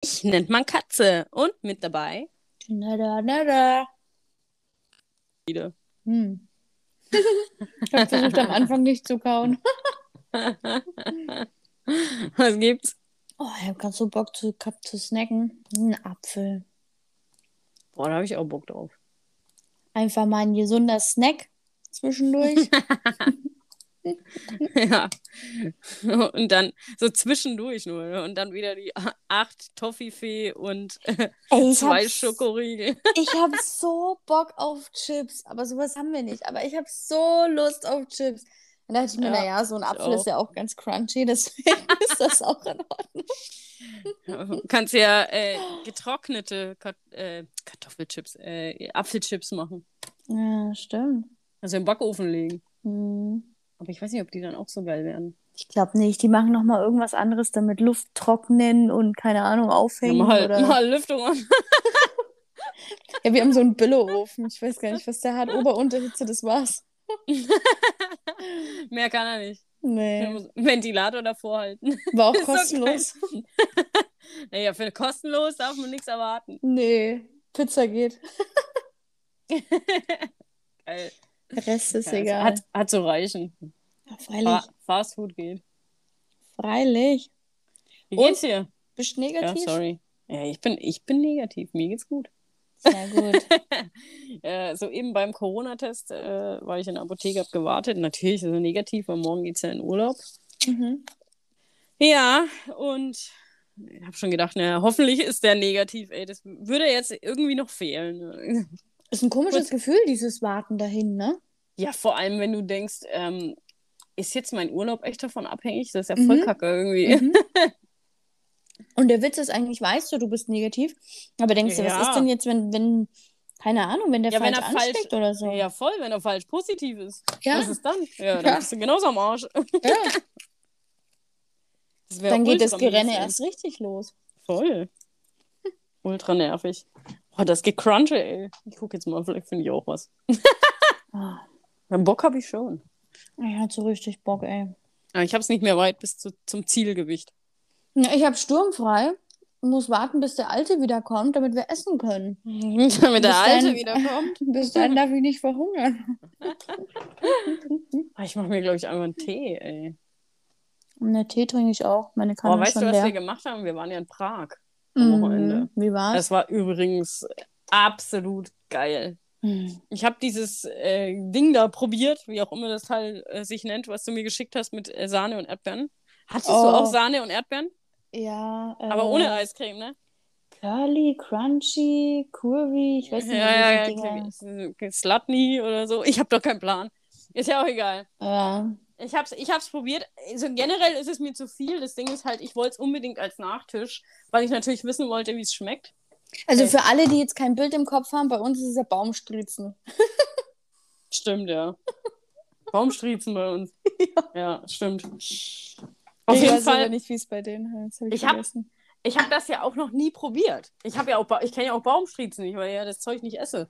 Ich nennt man Katze. Und mit dabei Nada, nada. wieder. Hm. ich habe versucht, am Anfang nicht zu kauen. Was gibt's? Oh, ich habe gerade so Bock zu, zu snacken. Ein Apfel. Boah, da habe ich auch Bock drauf. Einfach mal ein gesunder Snack zwischendurch. ja. Und dann so zwischendurch nur. ne? Und dann wieder die acht Toffifee und äh, Ey, zwei hab, Schokoriegel. ich habe so Bock auf Chips. Aber sowas haben wir nicht. Aber ich habe so Lust auf Chips. Und da dachte ich mir, Ja, naja, so ein Apfel ist ja auch ganz crunchy, deswegen ist das auch in Ordnung. Du kannst ja äh, getrocknete Kat äh, Kartoffelchips, äh, Apfelchips machen. Ja, stimmt. Also im Backofen legen. Hm. Aber ich weiß nicht, ob die dann auch so geil werden. Ich glaube nicht. Die machen noch mal irgendwas anderes, damit Luft trocknen und keine Ahnung Ja, aufhängen. mal, oder... mal Lüftung an. Ja, wir haben so einen Billoofen. Ich weiß gar nicht, was der hat. Ober-Unterhitze, das war's. Mehr kann er nicht. Nee. Ventilator davor halten. War auch kostenlos. Naja, für kostenlos darf man nichts erwarten. Nee. Pizza geht. Geil. Der Rest ist Ja, egal. Hat, hat zu reichen. Ja, freilich. Fa Fast Food geht. Freilich. Wie Und? geht's dir? Bist du Ja, negativ? sorry. Ja, ich bin, ich bin negativ. Mir geht's gut. Sehr gut. äh, so eben beim Corona-Test äh, war ich in der Apotheke, hab gewartet. Natürlich ist er negativ, weil morgen geht's ja in Urlaub. mhm. Ja, und ich habe schon gedacht, naja, hoffentlich ist der negativ, ey. Das würde jetzt irgendwie noch fehlen. Ist ein komisches Gefühl, dieses Warten dahin, ne? Ja, vor allem, wenn du denkst, ähm, ist jetzt mein Urlaub echt davon abhängig? Das ist ja voll Mhm. kacke irgendwie. Mhm. Und der Witz ist eigentlich, weißt du, du bist negativ, aber denkst du, Ja. was ist denn jetzt, wenn, wenn, keine Ahnung, wenn der Ja, wenn falsch falsch- ansteckt oder so? Ja, voll, wenn er falsch positiv ist. Ja. Was ist dann? Ja, dann Ja. bist du genauso am Arsch. Ja. Dann geht das Gerenne erst richtig los. Voll. Ultra nervig. Boah, das Gecrunche, ey. Ich guck jetzt mal, vielleicht finde ich auch was. Ah, Ja, Bock habe ich schon. ich hatte so richtig Bock, ey. Aber ich habe es nicht mehr weit bis zu, zum Zielgewicht. Ja, ich habe sturmfrei und muss warten, bis der Alte wiederkommt, damit wir essen können. Damit der Bis Alte dann- wiederkommt. Bis dann darf ich nicht verhungern. Ich mache mir, glaube ich, einfach einen Tee, ey. Und der Tee trinke ich auch. Meine Kanne ist weißt du, was leer. wir gemacht haben? Wir waren ja in Prag am Mhm. Wochenende. Wie war's? Das war übrigens absolut geil. Mhm. Ich habe dieses äh, Ding da probiert, wie auch immer das Teil äh, sich nennt, was du mir geschickt hast mit äh, Sahne und Erdbeeren. Hattest du Oh. auch Sahne und Erdbeeren? Ja, äh, Aber ohne Eiscreme, ne? Curly, Crunchy, Curvy, ich weiß nicht, ja, wie ja, ja. Slutney oder so. Ich habe doch keinen Plan. Ist ja auch egal. Ja. Ich hab's, ich hab's probiert. Also generell ist es mir zu viel. Das Ding ist halt, ich wollte es unbedingt als Nachtisch, weil ich natürlich wissen wollte, wie es schmeckt. Also Okay. für alle, die jetzt kein Bild im Kopf haben, bei uns ist es ja Baumstritzen. Stimmt, ja. Baumstriezen bei uns. Ja, stimmt. Auf ich jeden weiß aber Fall. nicht, wie es bei denen heißt. Hab ich Ich hab- vergessen. Ich habe das ja auch noch nie probiert. Ich habe ja auch, ich kenne ja auch Baumstriezen nicht, weil ich ja das Zeug nicht esse.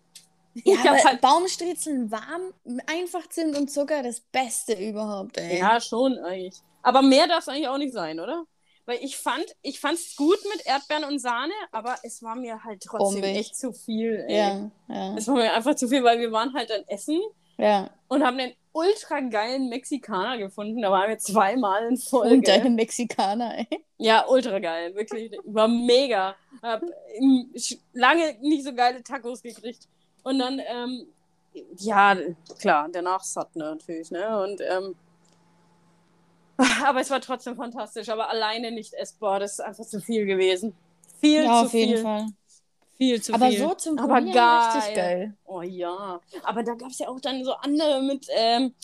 Ja, ich aber halt, Baumstritzen warm, einfach Zimt und Zucker, das Beste überhaupt, ey. ja, schon eigentlich. Aber mehr darf es eigentlich auch nicht sein, oder? Weil ich fand, ich fand's gut mit Erdbeeren und Sahne, aber es war mir halt trotzdem Bombig. echt zu viel. Ey. ja, ja. Es war mir einfach zu viel, weil wir waren halt dann essen ja. und haben den ultra geilen Mexikaner gefunden. Da waren wir zweimal in Folge. Und deine Mexikaner, ey. Ja, ultra geil, wirklich. War mega. Hab ähm, lange nicht so geile Tacos gekriegt. Und dann, ähm, ja, klar, danach satt natürlich, ne? Und, ähm, aber es war trotzdem fantastisch, aber alleine nicht essbar. Das ist einfach zu viel gewesen. Viel Ja, zu auf jeden viel. Fall. Viel zu Aber viel. so zum aber Probieren geil. richtig geil. Oh ja. Aber da gab es ja auch dann so andere mit ähm,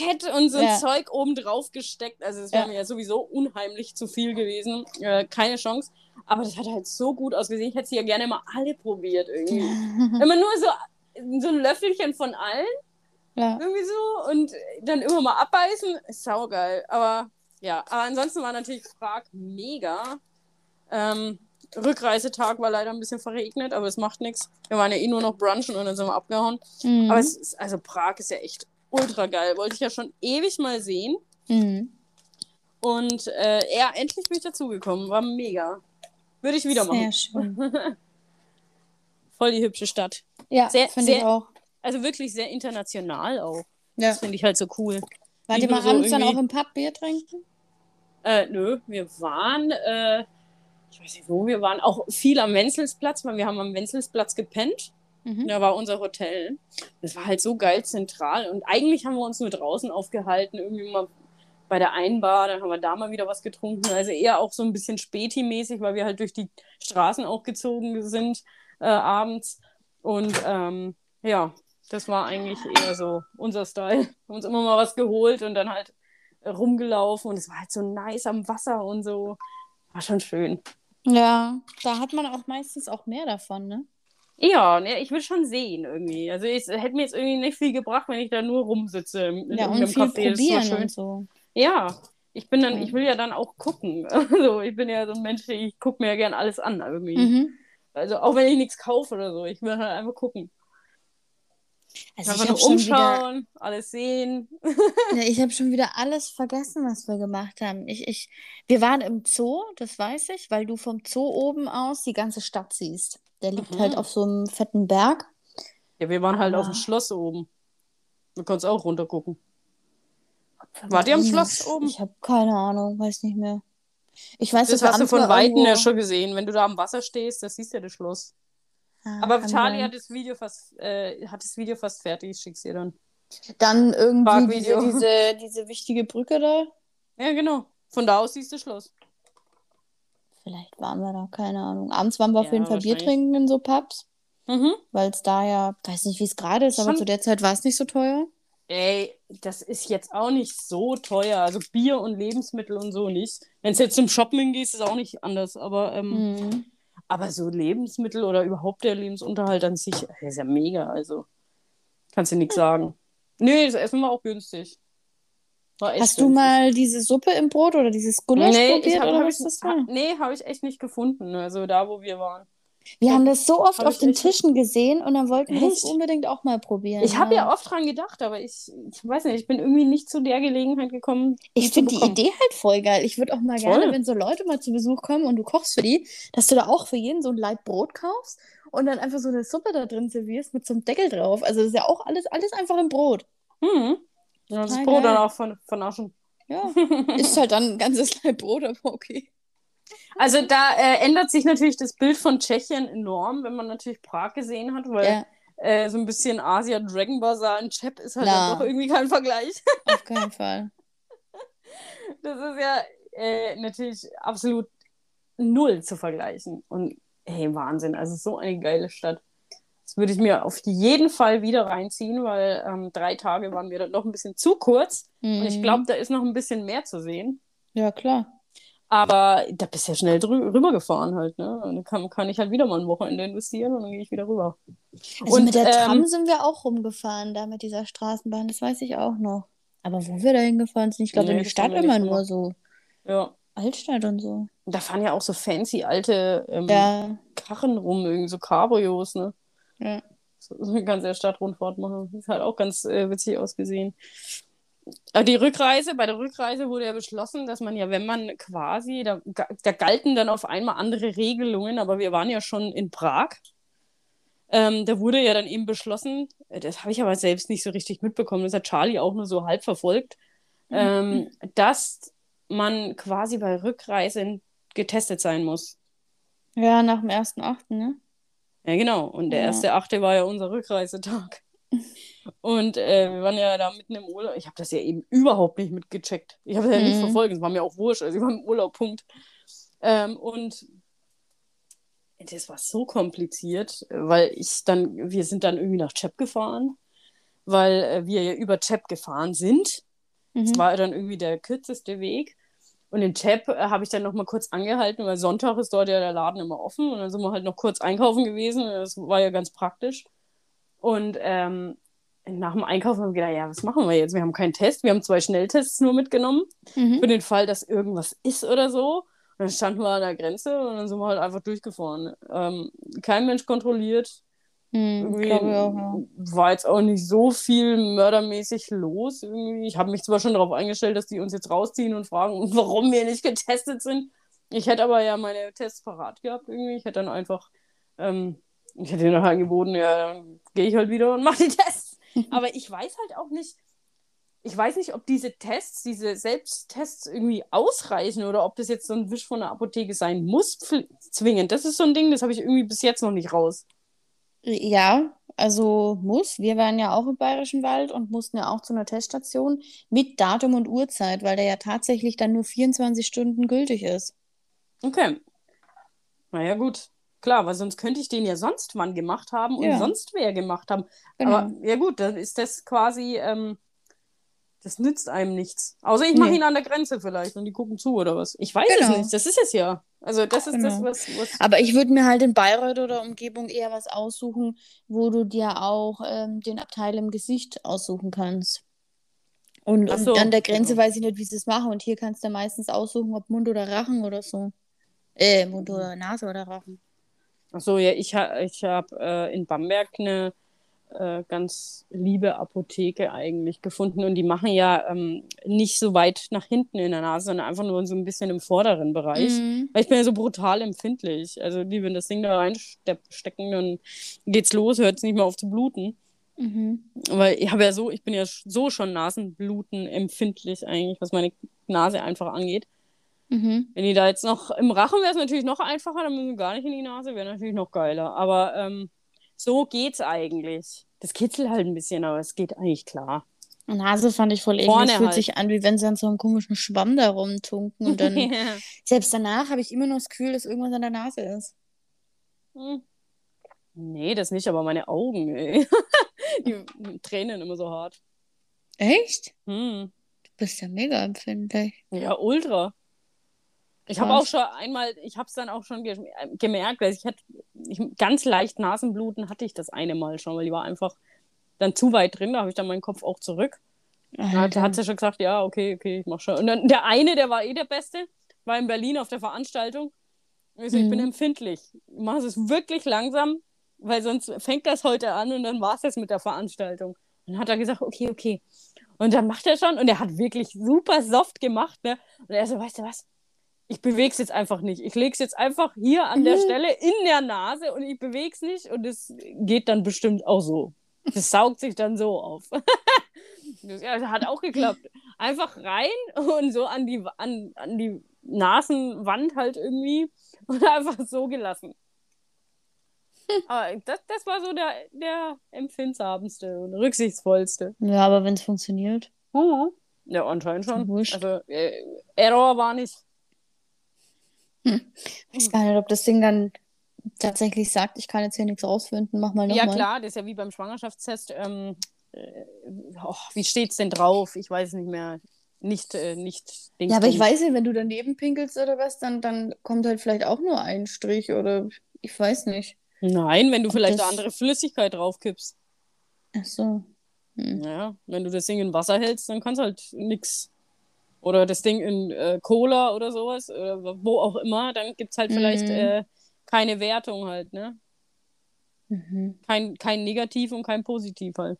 KitKat und so ein Ja. Zeug oben drauf gesteckt. Also es wäre Ja. mir ja sowieso unheimlich zu viel gewesen. Äh, keine Chance. Aber das hat halt so gut ausgesehen. Ich hätte sie ja gerne mal alle probiert irgendwie. Immer nur so, so ein Löffelchen von allen ja. irgendwie so und dann immer mal abbeißen. Ist saugeil. Aber ja, aber ansonsten war natürlich Prag mega. Ähm, Rückreisetag war leider ein bisschen verregnet, aber es macht nichts. Wir waren ja eh nur noch brunchen und dann sind wir abgehauen. Mhm. Aber es ist, also Prag ist ja echt ultra geil. Wollte ich ja schon ewig mal sehen. mhm. Und äh, ja, endlich bin ich dazugekommen. War mega. Würde ich wieder machen. Sehr schön. Voll die hübsche Stadt. Ja, Sehr- finde ich auch. Also wirklich sehr international auch. Ja. Das finde ich halt so cool. Wart ihr mal so abends dann irgendwie- auch im Pub Bier trinken? Äh, nö, wir waren, äh, ich weiß nicht wo, wir waren auch viel am Wenzelsplatz, weil wir haben am Wenzelsplatz gepennt. Mhm. Da war unser Hotel. Das war halt so geil zentral. Und eigentlich haben wir uns nur draußen aufgehalten, irgendwie mal bei der Einbar, dann haben wir da mal wieder was getrunken. Also eher auch so ein bisschen Späti-mäßig, weil wir halt durch die Straßen auch gezogen sind äh, abends. Und ähm, ja, das war eigentlich eher so unser Style. Haben uns immer mal was geholt und dann halt rumgelaufen. Und es war halt so nice am Wasser und so. War schon schön. Ja, da hat man auch meistens auch mehr davon, ne? Ja, ne, ich will schon sehen irgendwie. Also es hätte mir jetzt irgendwie nicht viel gebracht, wenn ich da nur rumsitze im, Ja, und viel Café. Probieren schön. und so. Ja, ich bin dann, ich will ja dann auch gucken. Also ich bin ja so ein Mensch, ich gucke mir ja gern alles an irgendwie. Mhm. Also auch wenn ich nichts kaufe oder so, ich will halt einfach gucken. Also einfach ich habe nur schon, wieder, umschauen, alles sehen. ja, ich hab schon wieder alles vergessen, was wir gemacht haben. Ich, ich, wir waren im Zoo, das weiß ich, weil du vom Zoo oben aus die ganze Stadt siehst. Der liegt Mhm. halt auf so einem fetten Berg. Ja, wir waren halt auf dem Schloss oben. Du kannst auch runter gucken. Wart ihr am Schloss oben? Ich habe keine Ahnung, weiß nicht mehr. Ich weiß, Das hast du von Weitem irgendwo- ja schon gesehen. Wenn du da am Wasser stehst, das siehst du ja das Schloss. Ah, Aber sein. hat das Video fast, äh, hat das Video fast fertig, ich schick's dir dann. Dann irgendwie diese, diese, diese wichtige Brücke da. Ja, genau. Von da aus siehst du Schloss. Vielleicht waren wir da, keine Ahnung. Abends waren wir auf Ja, jeden Fall Bier trinken in so Pubs, Mhm. weil es da ja, weiß nicht, wie es gerade ist, aber Schon- zu der Zeit war es nicht so teuer. Ey, das ist jetzt auch nicht so teuer. Also Bier und Lebensmittel und so nicht. Wenn du jetzt zum Shopping gehst, ist auch nicht anders. Aber, ähm, Mhm. aber so Lebensmittel oder überhaupt der Lebensunterhalt an sich, ist ja mega. Also kannst du nichts sagen. Nee, das Essen war auch günstig. Echt Hast du mal diese Suppe im Brot oder dieses Gulasch Nee, probiert hab, oder hab was ich, das war? nee, habe ich echt nicht gefunden. Also da, wo wir waren. Wir haben das so oft auf den Tischen gesehen und dann wollten wir Echt? unbedingt auch mal probieren. Ich habe ja oft dran gedacht, aber ich, ich weiß nicht, ich bin irgendwie nicht zu der Gelegenheit gekommen. Ich finde die. Idee halt voll geil. Ich würde auch mal Voll. gerne, wenn so Leute mal zu Besuch kommen und du kochst für die, dass du da auch für jeden so ein Laib Brot kaufst und dann einfach so eine Suppe da drin servierst mit so einem Deckel drauf. Also das ist ja auch alles, alles einfach im Brot. Hm. Ja, das Brot dann auch von, vernaschen. Ja, ist halt dann ein ganzes Laib Brot, aber okay. Also da äh, ändert sich natürlich das Bild von Tschechien enorm, wenn man natürlich Prag gesehen hat, weil Ja, äh, so ein bisschen Asia Dragon Bazaar in Chep ist halt Na. dann doch irgendwie kein Vergleich. auf keinen Fall. Das ist ja äh, natürlich absolut null zu vergleichen. Und hey, Wahnsinn, also so eine geile Stadt. Das würde ich mir auf jeden Fall wieder reinziehen, weil ähm, drei Tage waren mir dann noch ein bisschen zu kurz. Und ich Mhm. glaube, da ist noch ein bisschen mehr zu sehen. Ja, klar. Aber da bist du ja schnell rübergefahren halt, ne? Und dann kann, kann ich halt wieder mal ein Wochenende investieren und dann gehe ich wieder rüber. Also Und, mit der Tram ähm, sind wir auch rumgefahren, da mit dieser Straßenbahn, das weiß ich auch noch. Aber wo wir da hingefahren sind, ich glaube Nee, in die das Stadt immer nur so. Ja. Altstadt und so. Da fahren ja auch so fancy alte ähm, Ja, Karren rum, irgendwie so Cabrios, ne? Ja. So, so eine ganze Stadtrundfahrt machen. Das hat auch ganz äh, witzig ausgesehen. Aber die Rückreise, bei der Rückreise wurde ja beschlossen, dass man ja, wenn man quasi, da, da galten dann auf einmal andere Regelungen, aber wir waren ja schon in Prag. Ähm, da wurde ja dann eben beschlossen, äh, das habe ich aber selbst nicht so richtig mitbekommen, das hat Charlie auch nur so halb verfolgt, ähm, dass man quasi bei Rückreisen getestet sein muss. Ja, nach dem ersten Achten, ne? Ja, genau. Und der Ja. erste Achte war ja unser Rückreisetag. Und äh, wir waren ja da mitten im Urlaub. Ich habe das ja eben überhaupt nicht mitgecheckt. Ich habe das ja nicht Mhm. verfolgt. Es war mir auch wurscht. Also ich war im Urlaub, Punkt. Ähm, und das war so kompliziert, weil ich dann, wir sind dann irgendwie nach Chep gefahren, weil äh, wir ja über Chep gefahren sind. Das Mhm. war dann irgendwie der kürzeste Weg. Und in Chep äh, habe ich dann noch mal kurz angehalten, weil Sonntag ist dort ja der Laden immer offen. Und dann sind wir halt noch kurz einkaufen gewesen. Das war ja ganz praktisch. Und ähm, nach dem Einkaufen haben wir gedacht, ja, was machen wir jetzt? Wir haben keinen Test. Wir haben zwei Schnelltests nur mitgenommen. Mhm. Für den Fall, dass irgendwas ist oder so. Und dann standen wir an der Grenze und dann sind wir halt einfach durchgefahren. Ähm, kein Mensch kontrolliert. Hm, Irgendwie auch, ja. war jetzt auch nicht so viel mördermäßig los. Irgendwie. Ich habe mich zwar schon darauf eingestellt, dass die uns jetzt rausziehen und fragen, warum wir nicht getestet sind. Ich hätte aber ja meine Tests parat gehabt irgendwie. Ich hätte dann einfach, ähm, ich hätte ihnen angeboten, ja, dann gehe ich halt wieder und mache die Tests. aber ich weiß halt auch nicht, ich weiß nicht, ob diese Tests, diese Selbsttests irgendwie ausreichen oder ob das jetzt so ein Wisch von der Apotheke sein muss, zwingend. Das ist so ein Ding, das habe ich irgendwie bis jetzt noch nicht raus. Ja, also muss. Wir waren ja auch im Bayerischen Wald und mussten ja auch zu einer Teststation mit Datum und Uhrzeit, weil der ja tatsächlich dann nur 24 Stunden gültig ist. Okay. Naja, gut. Klar, weil sonst könnte ich den ja sonst wann gemacht haben und Ja. sonst wer gemacht haben. Genau. Aber ja gut, dann ist das quasi, ähm, das nützt einem nichts. Außer ich mache Nee. ihn an der Grenze vielleicht und die gucken zu oder was. Ich weiß Genau. es nicht. Das ist es ja. Also das ist das, Genau. was, was Aber ich würde mir halt in Bayreuth oder Umgebung eher was aussuchen, wo du dir auch ähm, den Abteil im Gesicht aussuchen kannst. Und, Ach und so, an der Grenze genau. weiß ich nicht, wie sie es machen. Und hier kannst du meistens aussuchen, ob Mund oder Rachen oder so. Äh, Mund oder Nase oder Rachen. Ach so, ja, ich, ha ich habe äh, in Bamberg eine äh, ganz liebe Apotheke eigentlich gefunden und die machen ja ähm, nicht so weit nach hinten in der Nase, sondern einfach nur so ein bisschen im vorderen Bereich. Mhm. Weil ich bin ja so brutal empfindlich. Also die, wenn das Ding da reinstecken, dann geht's los, hört es nicht mehr auf zu bluten. Mhm. Weil ich habe ja so, ich bin ja so schon Nasenbluten empfindlich eigentlich, was meine Nase einfach angeht. Mhm. Wenn die da jetzt noch im Rachen wäre es natürlich noch einfacher, dann müssen wir gar nicht in die Nase, wäre natürlich noch geiler. Aber ähm, so geht's eigentlich. Das kitzelt halt ein bisschen, aber es geht eigentlich klar. Nase fand ich voll eklig. Vorne Es fühlt halt. sich an, wie wenn sie an so einem komischen Schwamm da rumtunken. Und dann, selbst danach habe ich immer noch das Gefühl, dass irgendwas an der Nase ist. Hm. Nee, das nicht, aber meine Augen, ey. Die tränen immer so hart. Echt? Hm. Du bist ja mega empfindlich. Ja, ultra. Ich habe auch schon einmal, ich habe es dann auch schon ge gemerkt, weil ich hatte ich, ganz leicht Nasenbluten hatte ich das eine Mal schon, weil die war einfach dann zu weit drin, da habe ich dann meinen Kopf auch zurück. Da hat, sie schon gesagt, ja, okay, okay, ich mach schon. Und dann der eine, der war eh der Beste, war in Berlin auf der Veranstaltung. Und ich so, ich bin Mhm. empfindlich. Mach es wirklich langsam, weil sonst fängt das heute an und dann war es das mit der Veranstaltung. Und dann hat er gesagt, okay, okay. Und dann macht er schon und er hat wirklich super soft gemacht, ne? Und er so, weißt du was? Ich bewege es jetzt einfach nicht. Ich lege es jetzt einfach hier an der Mhm. Stelle in der Nase und ich bewege es nicht und es geht dann bestimmt auch so. Das saugt sich dann so auf. Das ja, das hat auch geklappt. Einfach rein und so an die, an, an die Nasenwand halt irgendwie und einfach so gelassen. Aber das, das war so der, der empfindsamste und rücksichtsvollste. Ja, aber wenn es funktioniert. Ja, anscheinend Ist ja schon. wurscht. Also, äh, Error war nicht. Ich weiß gar nicht, ob das Ding dann tatsächlich sagt, ich kann jetzt hier nichts rausfinden, mach mal Ja, nochmal. klar, das ist ja wie beim Schwangerschaftstest. Ähm, äh, oh, wie steht's denn drauf? Ich weiß nicht mehr. Nicht, äh, nicht Ja, aber ich weiß nicht, wenn du daneben pinkelst oder was, dann, dann kommt halt vielleicht auch nur ein Strich oder ich weiß nicht. Nein, wenn du Ob vielleicht das- eine andere Flüssigkeit draufkippst. Ach so. Hm. Ja, wenn du das Ding in Wasser hältst, dann kannst du halt nix. Oder das Ding in äh, Cola oder sowas, oder wo auch immer, dann gibt's halt vielleicht Mhm. äh, keine Wertung halt, ne? Mhm. Kein, kein Negativ und kein Positiv halt.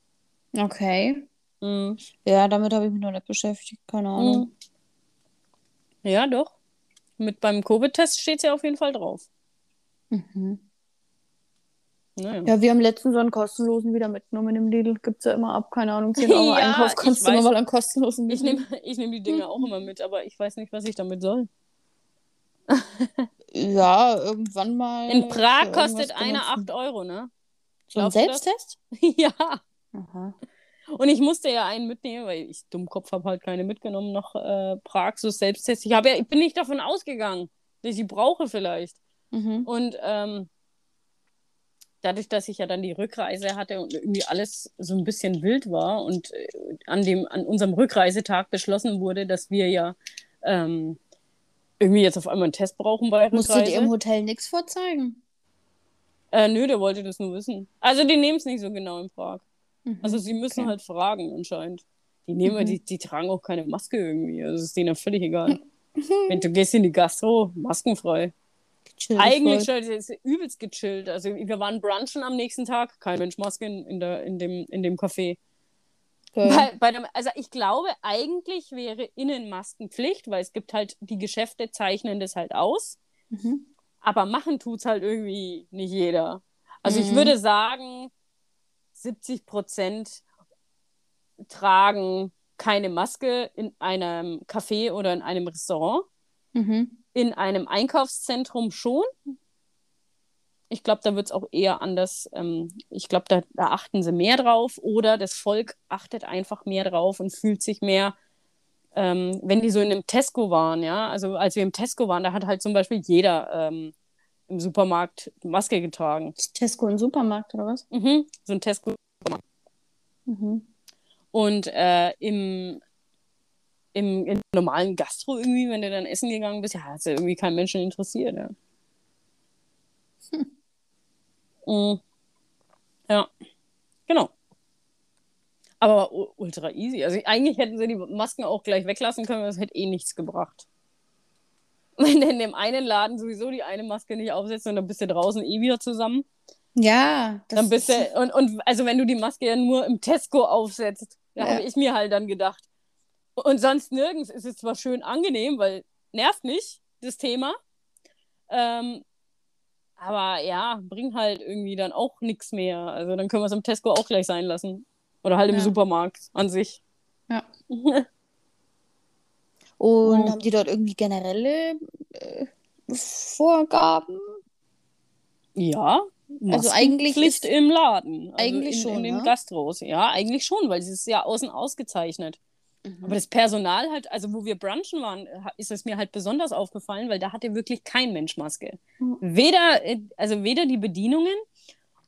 Okay. Mhm. Ja, damit habe ich mich noch nicht beschäftigt, keine Ahnung. Mhm. Ja, doch. Mit beim Covid-Test steht's ja auf jeden Fall drauf. Mhm. Naja. Ja, wir haben letztens so einen kostenlosen wieder mitgenommen im Lidl. Gibt's ja immer ab, keine Ahnung, 10 Euro Ja, Einkauf, ich kannst du weiß. mal einen kostenlosen Ich mitnehmen. nehme ich nehm die Dinge auch immer mit, aber ich weiß nicht, was ich damit soll. Ja, irgendwann mal. In Prag kostet einer benutzen. 8 Euro, ne? So ein? Selbsttest? ja. Aha. Und ich musste ja einen mitnehmen, weil ich Dummkopf habe halt keine mitgenommen nach äh, Prag, so Selbsttest. Ich, ja, ich bin nicht davon ausgegangen, dass ich die brauche vielleicht. Mhm. Und ähm, dadurch, dass ich ja dann die Rückreise hatte und irgendwie alles so ein bisschen wild war und äh, an, dem, an unserem Rückreisetag beschlossen wurde, dass wir ja ähm, irgendwie jetzt auf einmal einen Test brauchen bei Musst du dir im Rückreise. Hotel nichts vorzeigen? Äh, nö, der wollte das nur wissen. Also die nehmen es nicht so genau in Prag. Mhm. Also sie müssen Okay. halt fragen anscheinend. Die nehmen, Mhm. die, die tragen auch keine Maske irgendwie. Also ist denen ja völlig egal. Wenn du gehst in die Gastro, maskenfrei. Chill Eigentlich voll. es ist übelst gechillt. Also wir waren brunchen am nächsten Tag, kein Mensch Maske in, in, der, in, dem, in dem Café. Geil. Bei, bei dem, also ich glaube, eigentlich wäre Innenmaskenpflicht, weil es gibt halt, die Geschäfte zeichnen das halt aus. Mhm. Aber machen tut's halt irgendwie nicht jeder. Also ich Mhm. würde sagen, 70 Prozent tragen keine Maske in einem Café oder in einem Restaurant. Mhm. In einem Einkaufszentrum schon. Ich glaube, da wird es auch eher anders. Ähm, ich glaube, da, da achten sie mehr drauf oder das Volk achtet einfach mehr drauf und fühlt sich mehr, ähm, wenn die so in einem Tesco waren, ja. Also als wir im Tesco waren, da hat halt zum Beispiel jeder ähm, im Supermarkt Maske getragen. Tesco ein Supermarkt oder was? Mhm. So ein Tesco. Mhm. Und äh, im, im, im normalen Gastro irgendwie, wenn du dann essen gegangen bist, ja, hat ja irgendwie keinen Menschen interessiert. Ja. Mhm. Ja, genau. Aber ultra easy. Also eigentlich hätten sie die Masken auch gleich weglassen können, das hätte eh nichts gebracht. Wenn du in dem einen Laden sowieso die eine Maske nicht aufsetzt und dann bist du draußen eh wieder zusammen. Ja, das Dann bist du, und, und also wenn du die Maske ja nur im Tesco aufsetzt, da Ja. habe ich mir halt dann gedacht. Und sonst nirgends ist es zwar schön angenehm, weil nervt nicht, das Thema. Ähm, aber ja, bringt halt irgendwie dann auch nichts mehr. Also dann können wir es im Tesco auch gleich sein lassen. Oder halt im Ja. Supermarkt an sich. Ja. Und Mhm. haben die dort irgendwie generelle äh, Vorgaben? Ja. Also eigentlich Pflicht ist- im Laden. Also eigentlich in, schon, in den ne? Gastros. Ja, eigentlich schon, weil es ist ja außen ausgezeichnet. Aber das Personal halt, also wo wir brunchen waren, ha- ist es mir halt besonders aufgefallen, weil da hatte wirklich kein Mensch Maske. Mhm. Weder, äh, also weder die Bedienungen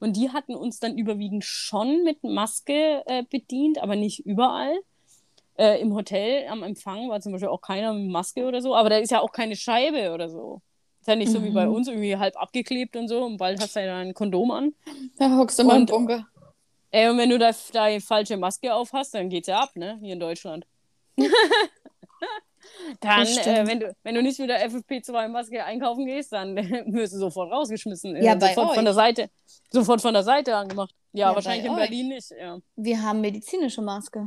und die hatten uns dann überwiegend schon mit Maske äh, bedient, aber nicht überall. Äh, Im Hotel am Empfang war zum Beispiel auch keiner mit Maske oder so, aber da ist ja auch keine Scheibe oder so. Ist ja nicht so wie bei Mhm. uns, irgendwie halb abgeklebt und so und bald hast du ja dann ein Kondom an. Da hockst du mal im Und- Bunker. Ey, und wenn du da deine falsche Maske auf hast, dann geht's ja ab, ne? Hier in Deutschland. dann, äh, wenn, du, wenn du nicht mit der FFP2-Maske einkaufen gehst, dann wirst du sofort rausgeschmissen. Äh, Ja, bei sofort euch. von der Seite. Sofort von der Seite angemacht. Ja, Ja, wahrscheinlich in euch. Berlin nicht. Ja. Wir haben medizinische Maske.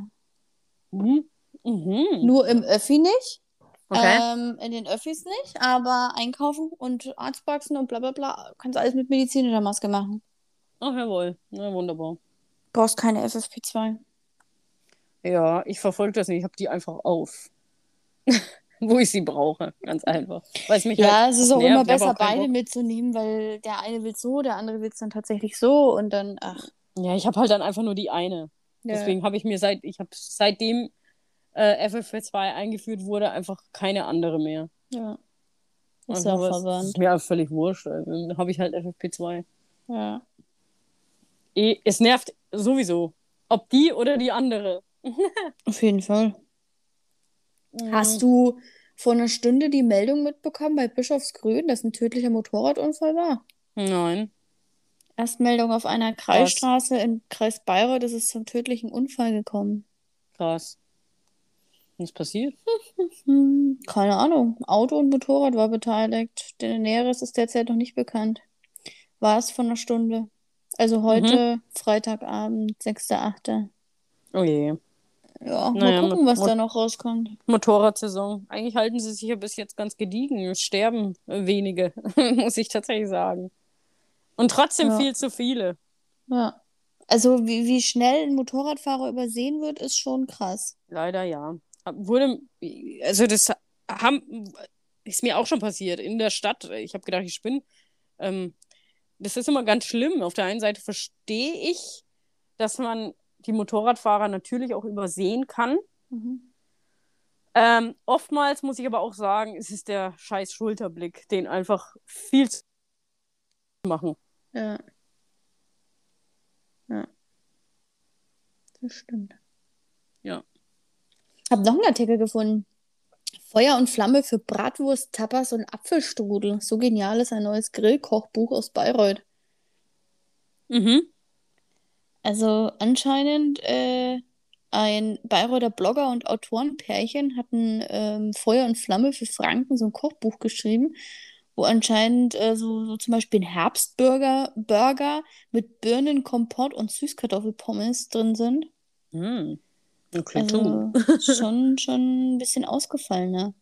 Mhm. Mhm. Nur im Öffi nicht. Okay. Ähm, in den Öffis nicht, aber einkaufen und Arztpraxen und bla bla bla kannst du alles mit medizinischer Maske machen. Ach jawohl. Na, wunderbar. Brauchst keine FFP2. Ja, ich verfolge das nicht. Ich habe die einfach auf. Wo ich sie brauche. Ganz einfach. Weil mich Ja, halt es ist auch nervt. immer besser, auch beide Bock. mitzunehmen, weil der eine will so, der andere will es dann tatsächlich so und dann, ach. Ja, ich habe halt dann einfach nur die eine. Ja. Deswegen habe ich mir seit, ich habe seitdem äh, FFP2 eingeführt wurde, einfach keine andere mehr. Ja. Ist ja verwandt. Ist mir auch völlig wurscht. Also, dann habe ich halt FFP2. Ja. Eh, es nervt sowieso. Ob die oder die andere. Auf jeden Fall. Mhm. Hast du vor einer Stunde die Meldung mitbekommen bei Bischofsgrün, dass ein tödlicher Motorradunfall war? Nein. Erstmeldung auf einer Kreisstraße im Kreis Bayreuth ist es zum tödlichen Unfall gekommen. Krass. Was passiert? Keine Ahnung. Auto und Motorrad war beteiligt. Der Näheres ist derzeit noch nicht bekannt. War es von einer Stunde. Also heute, Freitagabend, 6.8. Oh je. Ja, mal Naja, gucken, Mo- was Mo- da noch rauskommt. Motorradsaison. Eigentlich halten sie sich ja bis jetzt ganz gediegen. Es sterben äh, wenige, muss ich tatsächlich sagen. Und trotzdem Ja. viel zu viele. Ja. Also, wie, wie schnell ein Motorradfahrer übersehen wird, ist schon krass. Leider ja. Wurde, also das haben, ist mir auch schon passiert in der Stadt. Ich habe gedacht, ich spinne. Ähm, das ist immer ganz schlimm. Auf der einen Seite verstehe ich, dass man die Motorradfahrer natürlich auch übersehen kann. Ähm, oftmals muss ich aber auch sagen, es ist der scheiß Schulterblick, den einfach viel zu machen. Ja. Ja. Das stimmt. Ja. Hab noch einen Artikel gefunden. Feuer und Flamme für Bratwurst, Tapas und Apfelstrudel. So genial ist ein neues Grillkochbuch aus Bayreuth. Mhm. Also anscheinend äh, ein Bayreuther Blogger und Autorenpärchen hatten ähm, Feuer und Flamme für Franken so ein Kochbuch geschrieben. wo anscheinend äh, so, so zum Beispiel ein Herbstburger Burger mit Birnenkompott und Süßkartoffelpommes drin sind. Hm. Klingt Also schon, schon ein bisschen ausgefallener.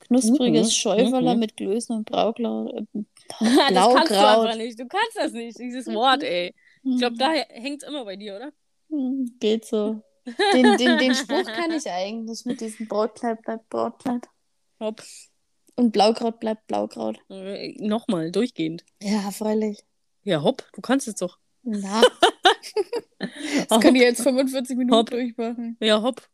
Knuspriges Mhm, Schäuferler mhm. mit Klößen und Braukraut. Äh, das kannst du Blaukraut. einfach nicht. Du kannst das nicht, dieses Wort, ey. Ich glaube, da hängt es immer bei dir, oder? Hm, Geht so. Den, den, den Spruch kann ich eigentlich mit diesem Brautkleid bleibt Brautkleid. Hopp. Und Blaukraut bleibt Blaukraut. Äh, Nochmal, durchgehend. Ja, freilich. Ja, hopp, du kannst es doch. Na, das können die jetzt 45 Minuten Hopp. durchmachen. Ja, hopp.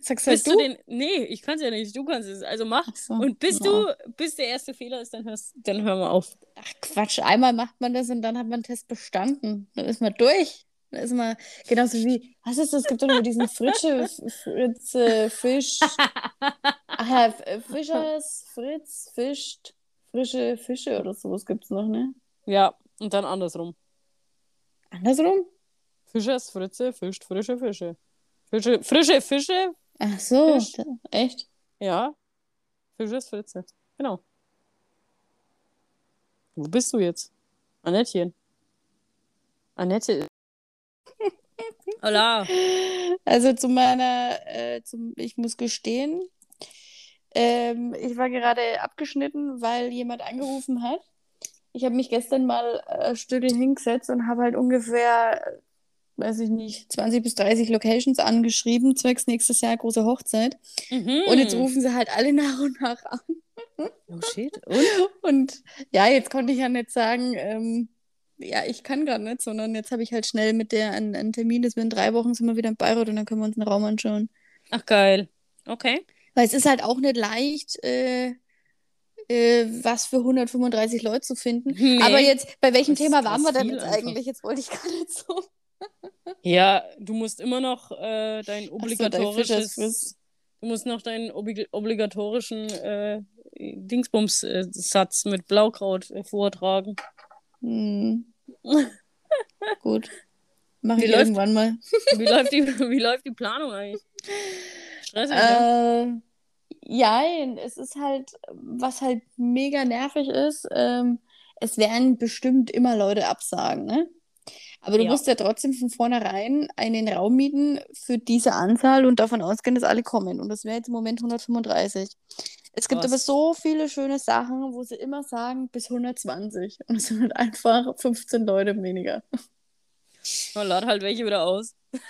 Sagst halt Bist du du? den. Nee, ich kann es ja nicht. Du kannst es. Also mach. Ach so. Und bis Ja. du, bis der erste Fehler ist, dann hörst, dann hören wir auf. Ach Quatsch, einmal macht man das und dann hat man den Test bestanden. Dann ist man durch. Dann ist man genauso wie, was ist das? Es gibt doch nur diesen Fritsche, F- Fritz, äh, Fisch. Ach äh, Fischers, Fritz, fischt, frische Fische oder sowas gibt's noch, ne? Ja, und dann andersrum. Andersrum? Fischers Fritze fischt frische Fische. Fische, frische Fische, Ach so, Fisch. echt? ja. Fischers Fritze. Genau. Wo bist du jetzt? Annettchen. Annette. Hola. Also zu meiner, äh, zum, ich muss gestehen, ähm, ich war gerade abgeschnitten, weil jemand angerufen hat. Ich habe mich gestern mal äh, ein Stückchen hingesetzt und habe halt ungefähr, äh, weiß ich nicht, 20 bis 30 Locations angeschrieben, zwecks nächstes Jahr große Hochzeit. Mhm. Und jetzt rufen sie halt alle nach und nach an. Oh shit. Und? Und ja, jetzt konnte ich ja nicht sagen, ähm, ja, ich kann gerade nicht, sondern jetzt habe ich halt schnell mit der einen, einen Termin, dass wir in drei Wochen sind wir wieder in Bayreuth und dann können wir uns einen Raum anschauen. Ach geil. Okay. Weil es ist halt auch nicht leicht, äh, äh, was für 135 Leute zu finden. Nee. Aber jetzt, bei welchem Thema waren wir denn jetzt einfach. eigentlich? Jetzt wollte ich gar nicht so. Ja, du musst immer noch äh, dein Ach so, dein obligatorisches. Du musst noch deinen oblig obligatorischen äh, Dingsbums-Satz mit Blaukraut äh, vortragen. Hm. Gut. Mache Wie ich läuft- irgendwann mal. Wie läuft die, wie läuft die Planung eigentlich? Stressig, ne? Äh, ja, es ist halt, was halt mega nervig ist, ähm, es werden bestimmt immer Leute absagen, ne? Aber du Ja. musst ja trotzdem von vornherein einen Raum mieten für diese Anzahl und davon ausgehen, dass alle kommen. Und das wäre jetzt im Moment 135. Es gibt Krass. aber so viele schöne Sachen, wo sie immer sagen, bis 120. Und es sind halt einfach 15 Leute weniger. Man lad halt welche wieder aus.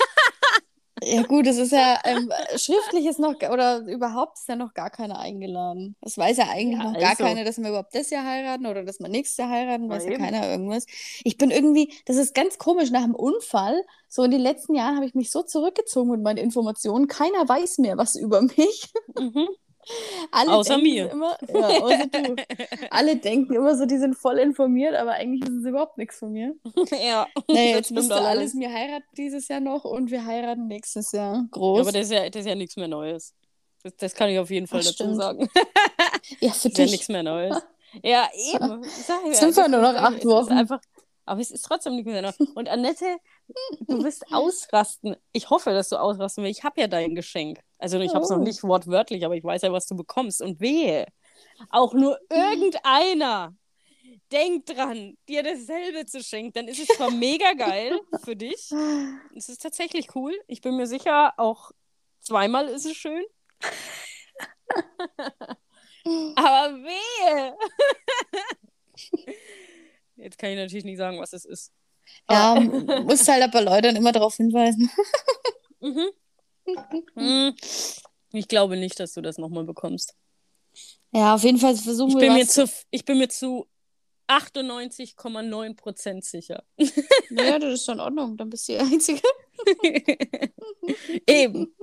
Ja gut, es ist ja ähm, schriftlich ist noch oder überhaupt ist ja noch gar keiner eingeladen. Es weiß ja eigentlich Ja, noch gar also. keiner, dass wir überhaupt das Jahr heiraten oder dass wir nächstes Jahr heiraten, weiß ja eben. keiner irgendwas. Ich bin irgendwie, das ist ganz komisch, nach dem Unfall, so in den letzten Jahren habe ich mich so zurückgezogen mit meinen Informationen, keiner weiß mehr was über mich. Mhm. Alle Außer mir. Immer, ja, außer du. Alle denken immer so, die sind voll informiert, aber eigentlich wissen sie überhaupt nichts von mir. ja. Nee, das jetzt wisst ihr alles, wir heiraten dieses Jahr noch und wir heiraten nächstes Jahr. Ja, Groß. aber das ist ja, das ist ja nichts mehr Neues. Das, das kann ich auf jeden Fall Ach, dazu stimmt. sagen. Ja, für Das ist ja nichts mehr Neues. Ja, eben. Sag ja, Sind wir nur noch acht Wochen. Einfach, aber es ist trotzdem nicht mehr neu. Und Annette, du wirst ausrasten. Ich hoffe, dass du ausrasten willst. Ich habe ja dein Geschenk. Also ich habe es Oh. noch nicht wortwörtlich, aber ich weiß ja, was du bekommst. Und wehe, auch nur irgendeiner denkt dran, dir dasselbe zu schenken, dann ist es zwar mega geil für dich. Es ist tatsächlich cool. Ich bin mir sicher, auch zweimal ist es schön. Aber wehe! Jetzt kann ich natürlich nicht sagen, was es ist. Ja, musst halt aber Leute immer darauf hinweisen. Mhm. Hm. Ich glaube nicht, dass du das nochmal bekommst. Ja, auf jeden Fall versuchen Ich wir bin, mir was. zu, ich bin mir zu 98,9% sicher. Ja, das ist doch in Ordnung. Dann bist du die Einzige. Eben.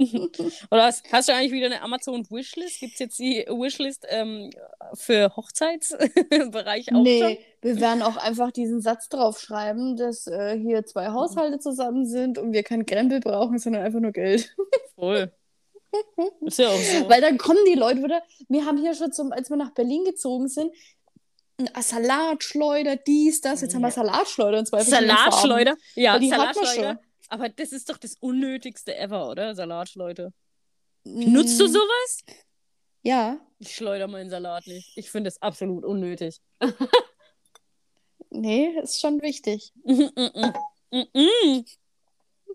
Oder hast, hast du eigentlich wieder eine Amazon-Wishlist? Gibt es jetzt die Wishlist ähm, für Hochzeitsbereich auch schon? Nee, wir werden auch einfach diesen Satz draufschreiben, dass äh, hier zwei Haushalte zusammen sind und wir kein Krempel brauchen, sondern einfach nur Geld. Voll. Ist ja auch so. Weil dann kommen die Leute wieder. Wir haben hier schon, zum, als wir nach Berlin gezogen sind, Salatschleuder, dies, das. Jetzt haben wir Ja. Salatschleuder und zwei Salatschleuder? Ja, die Salatschleuder. Aber das ist doch das Unnötigste ever, oder? Salatschleuder. Farben. Nutzt du Mm, sowas? Ja. Ich schleudere meinen Salat nicht. Ich finde es absolut unnötig. Nee, ist schon wichtig.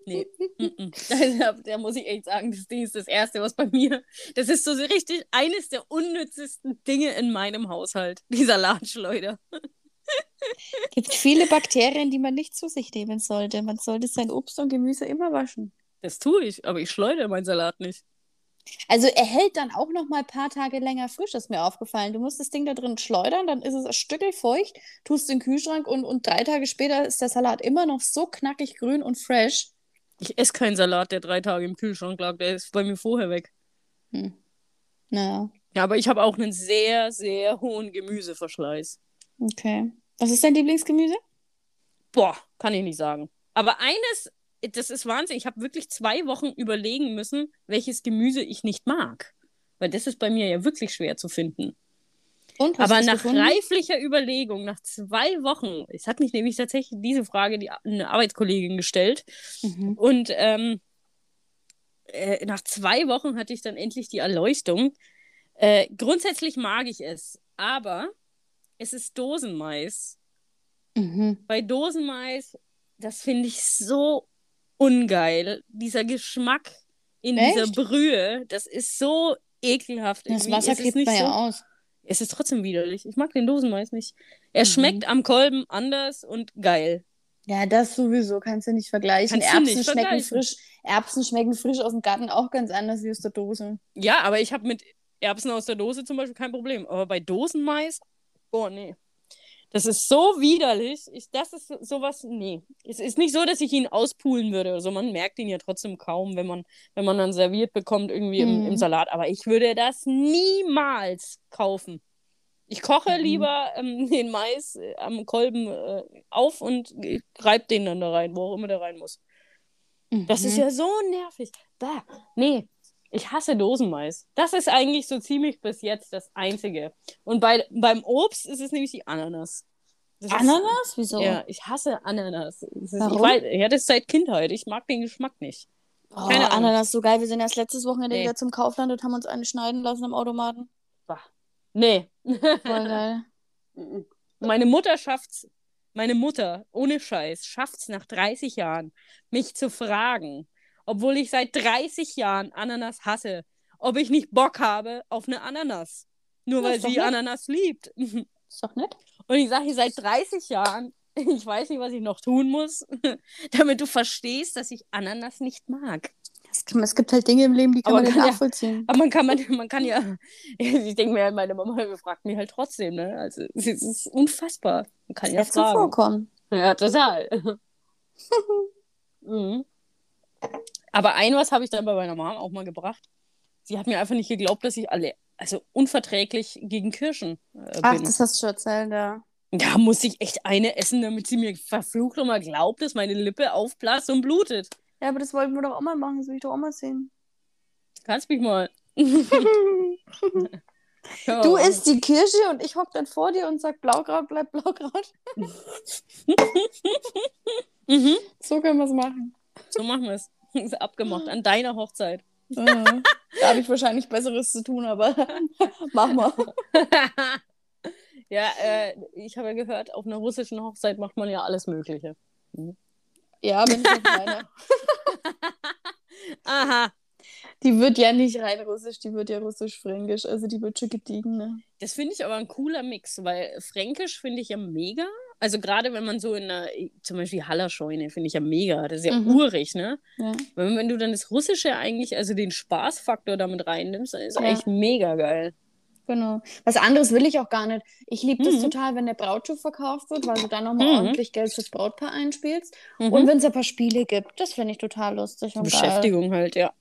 Nee. da, da muss ich echt sagen, das Ding ist das Erste, was bei mir. Das ist so richtig eines der unnützesten Dinge in meinem Haushalt. Die Salatschleuder. gibt viele Bakterien, die man nicht zu sich nehmen sollte. Man sollte sein Obst und Gemüse immer waschen. Das tue ich, aber ich schleudere meinen Salat nicht. Also er hält dann auch noch mal ein paar Tage länger frisch, ist mir aufgefallen. Du musst das Ding da drin schleudern, dann ist es ein Stückel feucht, tust in den Kühlschrank und, und drei Tage später ist der Salat immer noch so knackig grün und fresh. Ich esse keinen Salat, der drei Tage im Kühlschrank lag. Der ist bei mir vorher weg. Hm. Naja. Ja, aber ich habe auch einen sehr, sehr hohen Gemüseverschleiß. Okay. Was ist dein Lieblingsgemüse? Boah, kann ich nicht sagen. Aber eines, das ist Wahnsinn. Ich habe wirklich zwei Wochen überlegen müssen, welches Gemüse ich nicht mag. Weil das ist bei mir ja wirklich schwer zu finden. Und, Aber nach gefunden? reiflicher Überlegung, nach zwei Wochen, es hat mich nämlich tatsächlich diese Frage die, eine Arbeitskollegin gestellt. Mhm. Und ähm, äh, nach zwei Wochen hatte ich dann endlich die Erleuchtung. Äh, grundsätzlich mag ich es, aber es ist Dosenmais. Mhm. Bei Dosenmais, das finde ich so ungeil. Dieser Geschmack in dieser Echt? Brühe, das ist so ekelhaft. Das. Wasser kippt nicht man so, ja aus. Es ist trotzdem widerlich. Ich mag den Dosenmais nicht. Er Mhm. schmeckt am Kolben anders und geil. Ja, das sowieso kannst du nicht vergleichen. Kannst Erbsen nicht schmecken vergleichen. frisch. Erbsen schmecken frisch aus dem Garten auch ganz anders wie aus der Dose. Ja, aber ich habe mit Erbsen aus der Dose zum Beispiel kein Problem. Aber bei Dosenmais, oh nee. Das ist so widerlich. Ich, das ist so- sowas, nee. Es ist nicht so, dass ich ihn auspulen würde. Also man merkt ihn ja trotzdem kaum, wenn man, wenn man dann serviert bekommt, irgendwie im, Mhm. im Salat. Aber ich würde das niemals kaufen. Ich koche Mhm. lieber ähm, den Mais äh, am Kolben äh, auf und äh, reib den dann da rein, wo auch immer der rein muss. Das ist Mhm. ja so nervig. Da, nee, ich hasse Dosenmais. Das ist eigentlich so ziemlich bis jetzt das Einzige. Und bei, beim Obst ist es nämlich die Ananas. Das ist- Ananas? Wieso? Ja, ich hasse Ananas. Das ist, ich Warum? weiß, ja, das ist seit Kindheit. Ich mag den Geschmack nicht. Oh, Keine. Ananas, so geil. Wir sind erst letztes Wochenende Nee. wieder zum Kaufland und haben uns eine schneiden lassen am Automaten. Bah. Nee. Voll geil. Meine Mutter schafft's, meine Mutter, ohne Scheiß, schafft's nach 30 Jahren, mich zu fragen, obwohl ich seit 30 Jahren Ananas hasse, ob ich nicht Bock habe auf eine Ananas. Nur Ja, weil sie nett. Ananas liebt. Ist doch nett. Und ich sage ihr seit 30 Jahren, ich weiß nicht, was ich noch tun muss, damit du verstehst, dass ich Ananas nicht mag. Es gibt, es gibt halt Dinge im Leben, die kann Aber man nicht kann ja- nachvollziehen. Aber man kann, man, man kann ja, ich denke mir, meine Mama fragt mich halt trotzdem, ne? Also es ist unfassbar. Man kann ja Jetzt so fragen. vorkommen. Ja, total. mhm. Aber ein was habe ich dann bei meiner Mom auch mal gebracht. Sie hat mir einfach nicht geglaubt, dass ich alle, also unverträglich gegen Kirschen äh, Ach, bin. das hast du schon erzählt, ja. Da musste ich echt eine essen, damit sie mir verflucht nochmal glaubt, dass meine Lippe aufblasst und blutet. Ja, aber das wollten wir doch auch mal machen. Das will ich doch auch mal sehen. Du kannst mich mal. Du isst die Kirsche und ich hock dann vor dir und sag, Blaukraut bleibt Blaukraut. Mhm. So können wir es machen. So machen wir es. Ist abgemacht an deiner Hochzeit. Mhm. Da habe ich wahrscheinlich Besseres zu tun, aber mach mal. ja, äh, ich habe ja gehört, auf einer russischen Hochzeit macht man ja alles Mögliche. Ja, wenn ich meine. Aha. Die wird ja nicht rein russisch, die wird ja russisch-fränkisch. Also die wird schon gediegen, ne? Das finde ich aber ein cooler Mix, weil Fränkisch finde ich ja mega. Also gerade wenn man so in einer, zum Beispiel Hallerscheune, finde ich ja mega. Das ist ja Mhm. urig, ne? Ja. Wenn, wenn du dann das Russische eigentlich, also den Spaßfaktor damit reinnimmst, dann ist Ja. echt mega geil. Genau. Was anderes will ich auch gar nicht. Ich liebe das Mhm. total, wenn der Brautschuh verkauft wird, weil du dann nochmal Mhm. ordentlich Geld fürs Brautpaar einspielst. Mhm. Und wenn es ein paar Spiele gibt, das finde ich total lustig und geil. Beschäftigung halt, ja.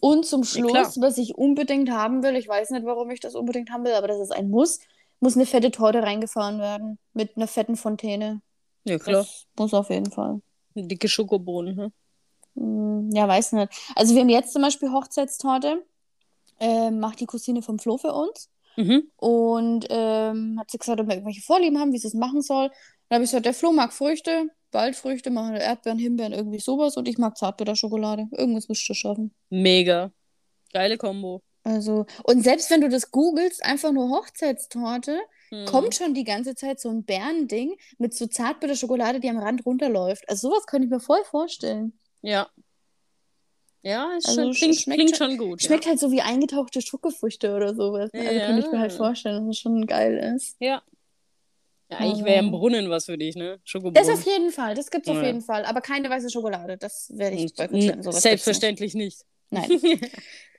Und zum. Schluss, was ich unbedingt haben will, ich weiß nicht, warum ich das unbedingt haben will, aber das ist ein Muss, muss eine fette Torte reingefahren werden. Mit einer fetten Fontäne. Ja, klar. Das muss auf jeden Fall. Dicke Schokobohnen, hm? Hm, Ja, weiß nicht. Also wir haben jetzt zum Beispiel Hochzeitstorte. Ähm, macht die Cousine vom Flo für uns. Mhm. Und ähm, hat sie gesagt, ob wir irgendwelche Vorlieben haben, wie sie es machen soll. Dann habe ich gesagt, der Flo mag Früchte, Waldfrüchte, machen Erdbeeren, Himbeeren, irgendwie sowas. Und ich mag Zartbitterschokolade. Irgendwas müsst ihr schaffen. Mega. Geile Kombo. Also, und selbst wenn du das googelst, einfach nur Hochzeitstorte, Hm. kommt schon die ganze Zeit so ein Bärending mit so Zartbitterschokolade, die am Rand runterläuft. Also sowas könnte ich mir voll vorstellen. Ja. Ja, ist Also schon, sch- klingt, schmeckt klingt schon- schon gut. Schmeckt halt so wie eingetauchte Schokofrüchte oder sowas. Also könnte ich mir halt Ja. vorstellen, dass es schon geil ist. Ja. ja. Eigentlich wäre im Aber- Brunnen was für dich, ne? Das Schokobrunnen. auf jeden Fall, das gibt's auf Ja. jeden Fall. Aber keine weiße Schokolade, das werde ich gibt's Selbstverständlich nicht. nicht. Nein.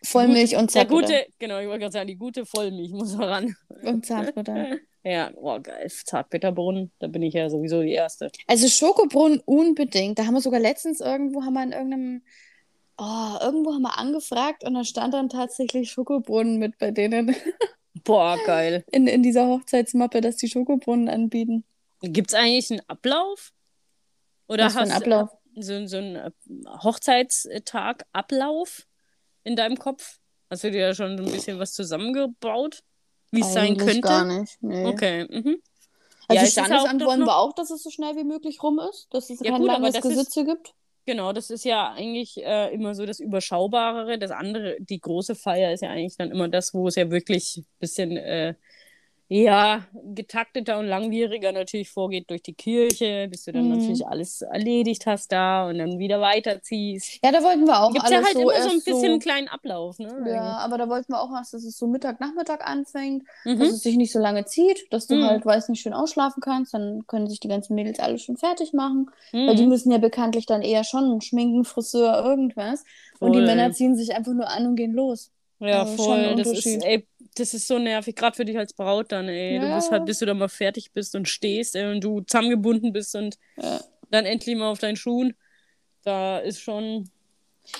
Vollmilch und Der Zartbutter. gute, genau, ich wollte gerade sagen, die gute Vollmilch muss ran. Und Zartbutter. Ja, oh geil. Zartbitterbrunnen, da bin ich ja sowieso die Erste. Also Schokobrunnen unbedingt. Da haben wir sogar letztens irgendwo, haben wir in irgendeinem, oh, irgendwo haben wir angefragt und da stand dann tatsächlich Schokobrunnen mit bei denen Boah, geil. in, in dieser Hochzeitsmappe, dass die Schokobrunnen anbieten. Gibt es eigentlich einen Ablauf? Oder Was für ein hast Ablauf? du so, so einen äh, Hochzeitstag-Ablauf in deinem Kopf? Hast du dir da schon so ein bisschen was zusammengebaut? Wie es sein könnte? gar nicht. Nee. Okay. Mhm. Also Ja, Standesamt wollen noch- wir auch, dass es so schnell wie möglich rum ist, dass es Ja, kein gut, langes das ist- Gesitze gibt. Genau, das ist ja eigentlich äh, immer so das Überschaubarere. Das andere, die große Feier ist ja eigentlich dann immer das, wo es ja wirklich ein bisschen äh, ja, getakteter und langwieriger natürlich vorgeht durch die Kirche, bis du dann Mhm. natürlich alles erledigt hast da und dann wieder weiterziehst. Ja, da wollten wir auch Gibt es ja alles halt so immer so ein bisschen so, einen kleinen Ablauf, ne? Ja, aber da wollten wir auch erst, dass es so Mittag, Nachmittag anfängt, dass Mhm. es sich nicht so lange zieht, dass du Mhm. halt, weiß nicht, schön ausschlafen kannst, dann können sich die ganzen Mädels alle schon fertig machen, weil die Mhm. müssen ja bekanntlich dann eher schon schminken, Friseur, irgendwas und die Voll. Männer ziehen sich einfach nur an und gehen los. Ja, Also schon ein voll. Das ist, ey, das ist so nervig, gerade für dich als Braut dann, ey. Du Ja. bist halt, bis du dann mal fertig bist und stehst, ey, und du zusammengebunden bist und Ja. dann endlich mal auf deinen Schuhen. Da ist schon.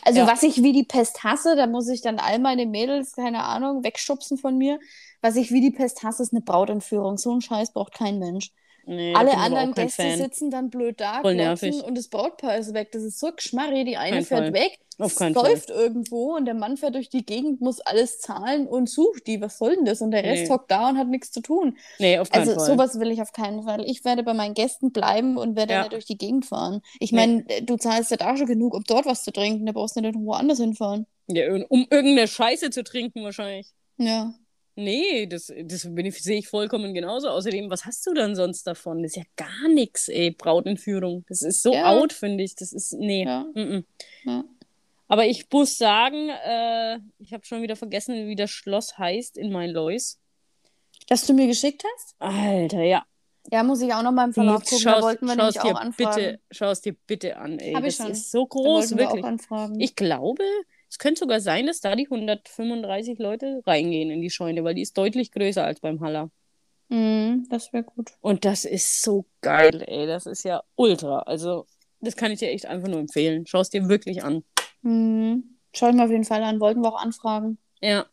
Also Ja. was ich wie die Pest hasse, da muss ich dann all meine Mädels, keine Ahnung, wegschubsen von mir. Was ich wie die Pest hasse, ist eine Brautentführung. So einen Scheiß braucht kein Mensch. Nee, Alle anderen Gäste Fan. sitzen dann blöd da, und das Brautpaar ist weg. Das ist so geschmarri. Die eine Kein fährt Fall. weg, Auf Fall. läuft irgendwo und der Mann fährt durch die Gegend, muss alles zahlen und sucht die. Was soll denn das? Und der Rest Nee. hockt da und hat nichts zu tun. Nee, auf keinen Also Fall. sowas will ich auf keinen Fall. Ich werde bei meinen Gästen bleiben und werde Ja. nicht durch die Gegend fahren. Ich Nee. meine, du zahlst ja da schon genug, um dort was zu trinken. Da brauchst du nicht irgendwo anders hinfahren. Ja, um irgendeine Scheiße zu trinken wahrscheinlich. Ja. Nee, das, das sehe ich vollkommen genauso. Außerdem, was hast du dann sonst davon? Das ist ja gar nichts, ey, Brautentführung. Das ist so Ja. out, finde ich. Das ist, nee. Ja. Mm-mm. Ja. Aber ich muss sagen, äh, ich habe schon wieder vergessen, wie das Schloss heißt in Mainlois. Das du mir geschickt hast? Alter, ja. Ja, muss ich auch noch mal im Verlauf gucken. Da wollten wir nämlich schaust dir auch anfragen. bitte, schau es dir bitte an, ey. Hab ich das schon. ist so Da groß, wir wirklich. Ich glaube, es könnte sogar sein, dass da die 135 Leute reingehen in die Scheune, weil die ist deutlich größer als beim Haller. Mhm, das wäre gut. Und das ist so geil, ey. Das ist ja ultra. Also, das kann ich dir echt einfach nur empfehlen. Schau es dir wirklich an. Mhm. Schau ich mir auf jeden Fall an. Wollten wir auch anfragen. Ja,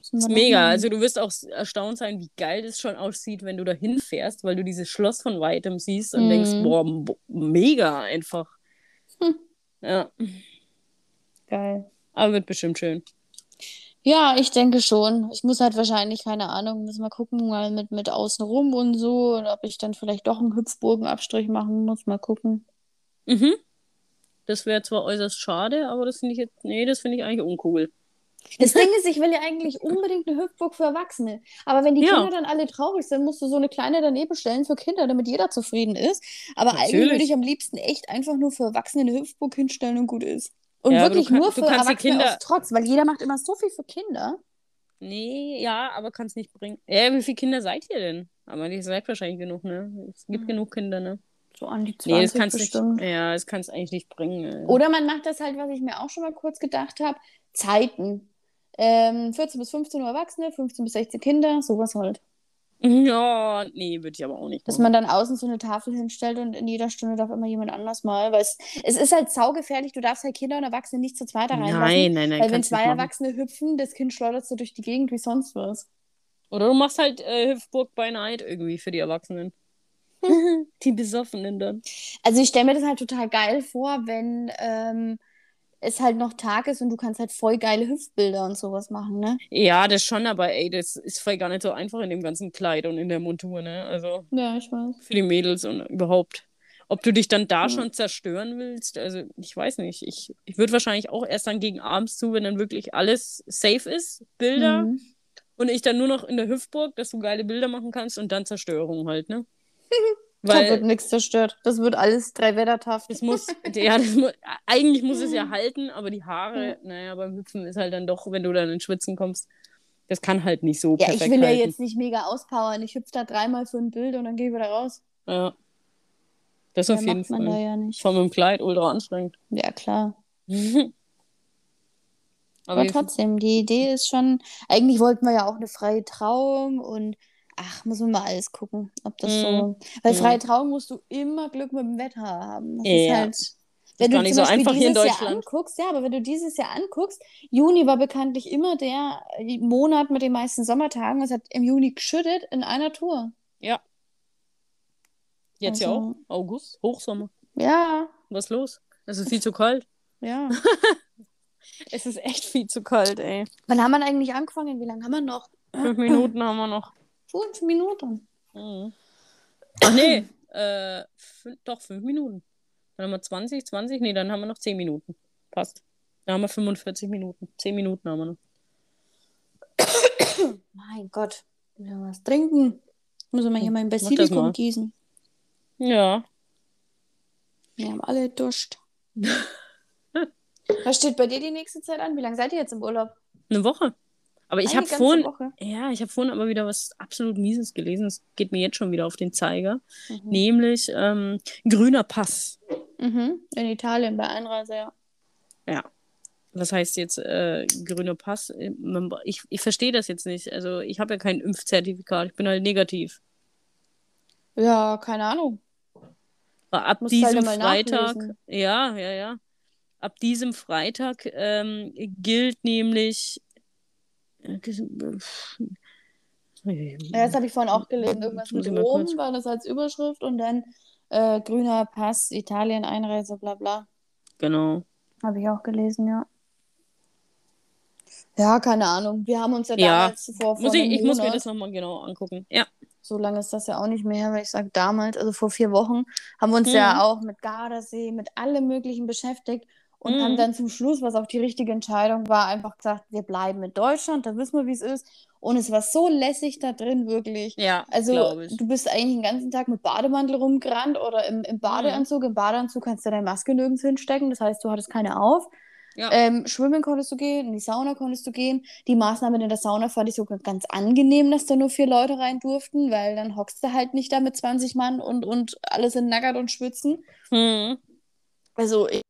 ist mega. machen. Also, du wirst auch erstaunt sein, wie geil das schon aussieht, wenn du da hinfährst, weil du dieses Schloss von weitem siehst und Mhm. denkst, boah, bo- mega einfach. Hm. Ja, Geil. aber wird bestimmt schön. Ja, ich denke schon. Ich muss halt wahrscheinlich, keine Ahnung, müssen wir gucken, mal mit, mit außenrum und so, und ob ich dann vielleicht doch einen Hüpfburgenabstrich machen muss. Mal gucken. Mhm. Das wäre zwar äußerst schade, aber das finde ich jetzt, nee, das finde ich eigentlich uncool. Das Ding ist, ich will ja eigentlich unbedingt eine Hüpfburg für Erwachsene. Aber wenn die Ja. Kinder dann alle traurig sind, musst du so eine kleine daneben stellen für Kinder, damit jeder zufrieden ist. Aber eigentlich Natürlich. würde ich am liebsten echt einfach nur für Erwachsene eine Hüpfburg hinstellen und gut ist. Und Ja, wirklich kann- nur für Erwachsene Kinder- aus Trotz, weil jeder macht immer so viel für Kinder. Nee, ja, aber kann es nicht bringen. Ja, wie viele Kinder seid ihr denn? Aber ihr seid wahrscheinlich genug, ne? Es gibt Mhm. genug Kinder, ne? So an die Nee, das 20 kannst nicht. bestimmt. Ja, das kannst eigentlich nicht bringen. ey. Oder man macht das halt, was ich mir auch schon mal kurz gedacht habe, Zeiten. Ähm, 14 bis 15 Uhr Erwachsene, 15 bis 16 Kinder, sowas halt. Ja, nee, würde ich aber auch nicht. Dass man dann außen so eine Tafel hinstellt und in jeder Stunde darf immer jemand anders mal, weil es, es ist halt saugefährlich, du darfst halt Kinder und Erwachsene nicht zu zweit da reinlassen. Nein, nein, nein. Weil wenn zwei. Erwachsene hüpfen, das Kind schleudert so durch die Gegend wie sonst was. Oder du machst halt äh, Hüpfburg by Night irgendwie für die Erwachsenen. die Besoffenen dann. Also ich stelle mir das halt total geil vor, wenn ähm, es halt noch Tag ist und du kannst halt voll geile Hüpfbilder und sowas machen, ne? Ja, das schon, aber ey, das ist voll gar nicht so einfach in dem ganzen Kleid und in der Montur, ne? Also Ja, ich weiß. für die Mädels und überhaupt. Ob du dich dann da Ja. schon zerstören willst, also ich weiß nicht. Ich, ich würde wahrscheinlich auch erst dann gegen abends zu, wenn dann wirklich alles safe ist, Bilder, Mhm. und ich dann nur noch in der Hüftburg, dass du geile Bilder machen kannst und dann Zerstörung halt, ne? Da wird Weil nichts zerstört. Das wird alles drei-Wettertaft. es muss, ja, mu eigentlich muss es ja halten, aber die Haare, naja, beim Hüpfen ist halt dann doch, wenn du dann ins Schwitzen kommst, das kann halt nicht so Ja, perfekt ich will ja halten. jetzt nicht mega auspowern. Ich hüpfe da dreimal für ein Bild und dann gehe ich wieder raus. Ja. Das Mehr auf jeden macht man da Fall. ja mit dem Kleid ultra anstrengend. Ja, klar. Aber Aber trotzdem, die Idee ist schon, eigentlich wollten wir ja auch eine freie Trauung und ach, muss man mal alles gucken, ob das Mhm. so. Weil Mhm. freie Trauung musst du immer Glück mit dem Wetter haben. Das ist Ja. halt. Wenn gar du nicht so Beispiel einfach hier in dieses Jahr Deutschland. anguckst, ja, aber wenn du dieses Jahr anguckst, Juni war bekanntlich immer der Monat mit den meisten Sommertagen. Es hat im Juni geschüttet in einer Tour. Jetzt ja Also- auch. August, Hochsommer. Ja, Was ist los? Es ist viel zu kalt. ja. Es ist echt viel zu kalt, ey. Wann haben wir eigentlich angefangen? Wie lange haben wir noch? Fünf Minuten haben wir noch. Fünf Minuten. Mhm. Ach nee, äh, doch, fünf Minuten. Dann haben wir 20, 20, nee, dann haben wir noch 10 Minuten. Passt. Dann haben wir 45 Minuten. 10 Minuten haben wir noch. Mein Gott. Will ja was trinken. Müssen wir hier mal ein Basilikum gießen. Ja. Wir haben alle Durst. Was steht bei dir die nächste Zeit an? Wie lange seid ihr jetzt im Urlaub? Eine Woche. Aber ich habe vorhin, Woche. ja, ich habe vorhin aber wieder was absolut Mieses gelesen. Es geht mir jetzt schon wieder auf den Zeiger. Mhm. Nämlich ähm, grüner Pass. Mhm. In Italien bei Einreise, ja. Ja. Was heißt jetzt äh, grüner Pass? Man- Ich, ich verstehe das jetzt nicht. Also ich habe ja kein Impfzertifikat. Ich bin halt negativ. Ja, keine Ahnung. Aber ab Musst diesem halt Freitag, nachlesen. ja, ja, ja. Ab diesem Freitag ähm, gilt nämlich. Äh, Ja, das habe ich vorhin auch gelesen. Irgendwas mit Rom war das als Überschrift und dann äh, grüner Pass, Italien, Einreise, bla bla. Genau. Habe ich auch gelesen, ja. Ja, keine Ahnung. Wir haben uns ja Ja. damals vor, vor Muss ich, ich muss mir das nochmal genau angucken. Ja. so lange ist das ja auch nicht mehr weil ich sage damals, also vor vier Wochen, haben wir uns Mhm. ja auch mit Gardasee, mit allem Möglichen beschäftigt und Mhm. haben dann zum Schluss, was auch die richtige Entscheidung war, einfach gesagt, wir bleiben in Deutschland, da wissen wir, wie es ist. Und es war so lässig da drin, wirklich. Ja, Also, du bist eigentlich den ganzen Tag mit Bademantel rumgerannt oder im, im Badeanzug. Im Badeanzug kannst du deine Maske nirgends hinstecken, das heißt, du hattest keine auf. Ja. Ähm, schwimmen konntest du gehen, in die Sauna konntest du gehen. Die Maßnahmen in der Sauna fand ich sogar ganz angenehm, dass da nur vier Leute rein durften, weil dann hockst du halt nicht da mit 20 Mann und, und alle sind nackert und schwitzen. Hm. Also ich-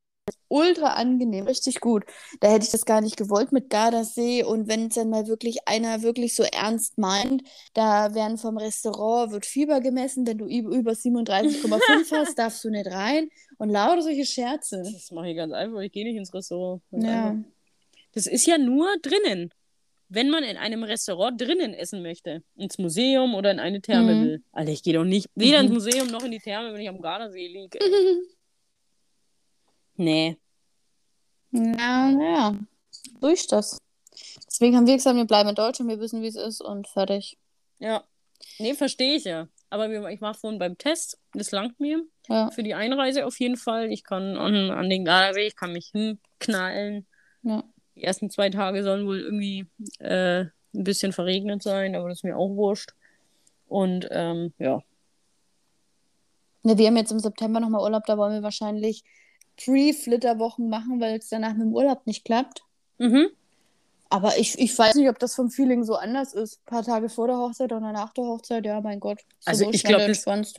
ultra angenehm, richtig gut. Da hätte ich das gar nicht gewollt mit Gardasee und wenn es dann mal wirklich einer wirklich so ernst meint, da werden vom Restaurant wird Fieber gemessen, wenn du üb- über 37,5 hast, darfst du nicht rein und lauter solche Scherze. Das mache ich ganz einfach. Ich gehe nicht ins Restaurant. Ganz Ja. einfach. Das ist ja nur drinnen. Wenn man in einem Restaurant drinnen essen möchte, ins Museum oder in eine Therme Mhm. will. Alter, ich gehe doch nicht weder Mhm. ins Museum noch in die Therme, wenn ich am Gardasee liege. Nee. Ja, ja. So ist das. Deswegen haben wir gesagt, wir bleiben in Deutschland, wir wissen, wie es ist und fertig. Ja. Nee, verstehe ich ja. Aber ich war vorhin beim Test. Das langt mir. Ja, Für die Einreise auf jeden Fall. Ich kann an, an den Gardasee, ich kann mich hinknallen. ja. Die ersten zwei Tage sollen wohl irgendwie äh, ein bisschen verregnet sein, aber das ist mir auch wurscht. Und ähm, ja. Ne, wir haben jetzt im September nochmal Urlaub, da wollen wir wahrscheinlich Pre-Flitterwochen machen, weil es danach mit dem Urlaub nicht klappt. Mhm. Aber ich, ich weiß nicht, ob das vom Feeling so anders ist. Ein paar Tage vor der Hochzeit oder nach der Hochzeit, ja, mein Gott. So Also ich wenn glaub, du das-.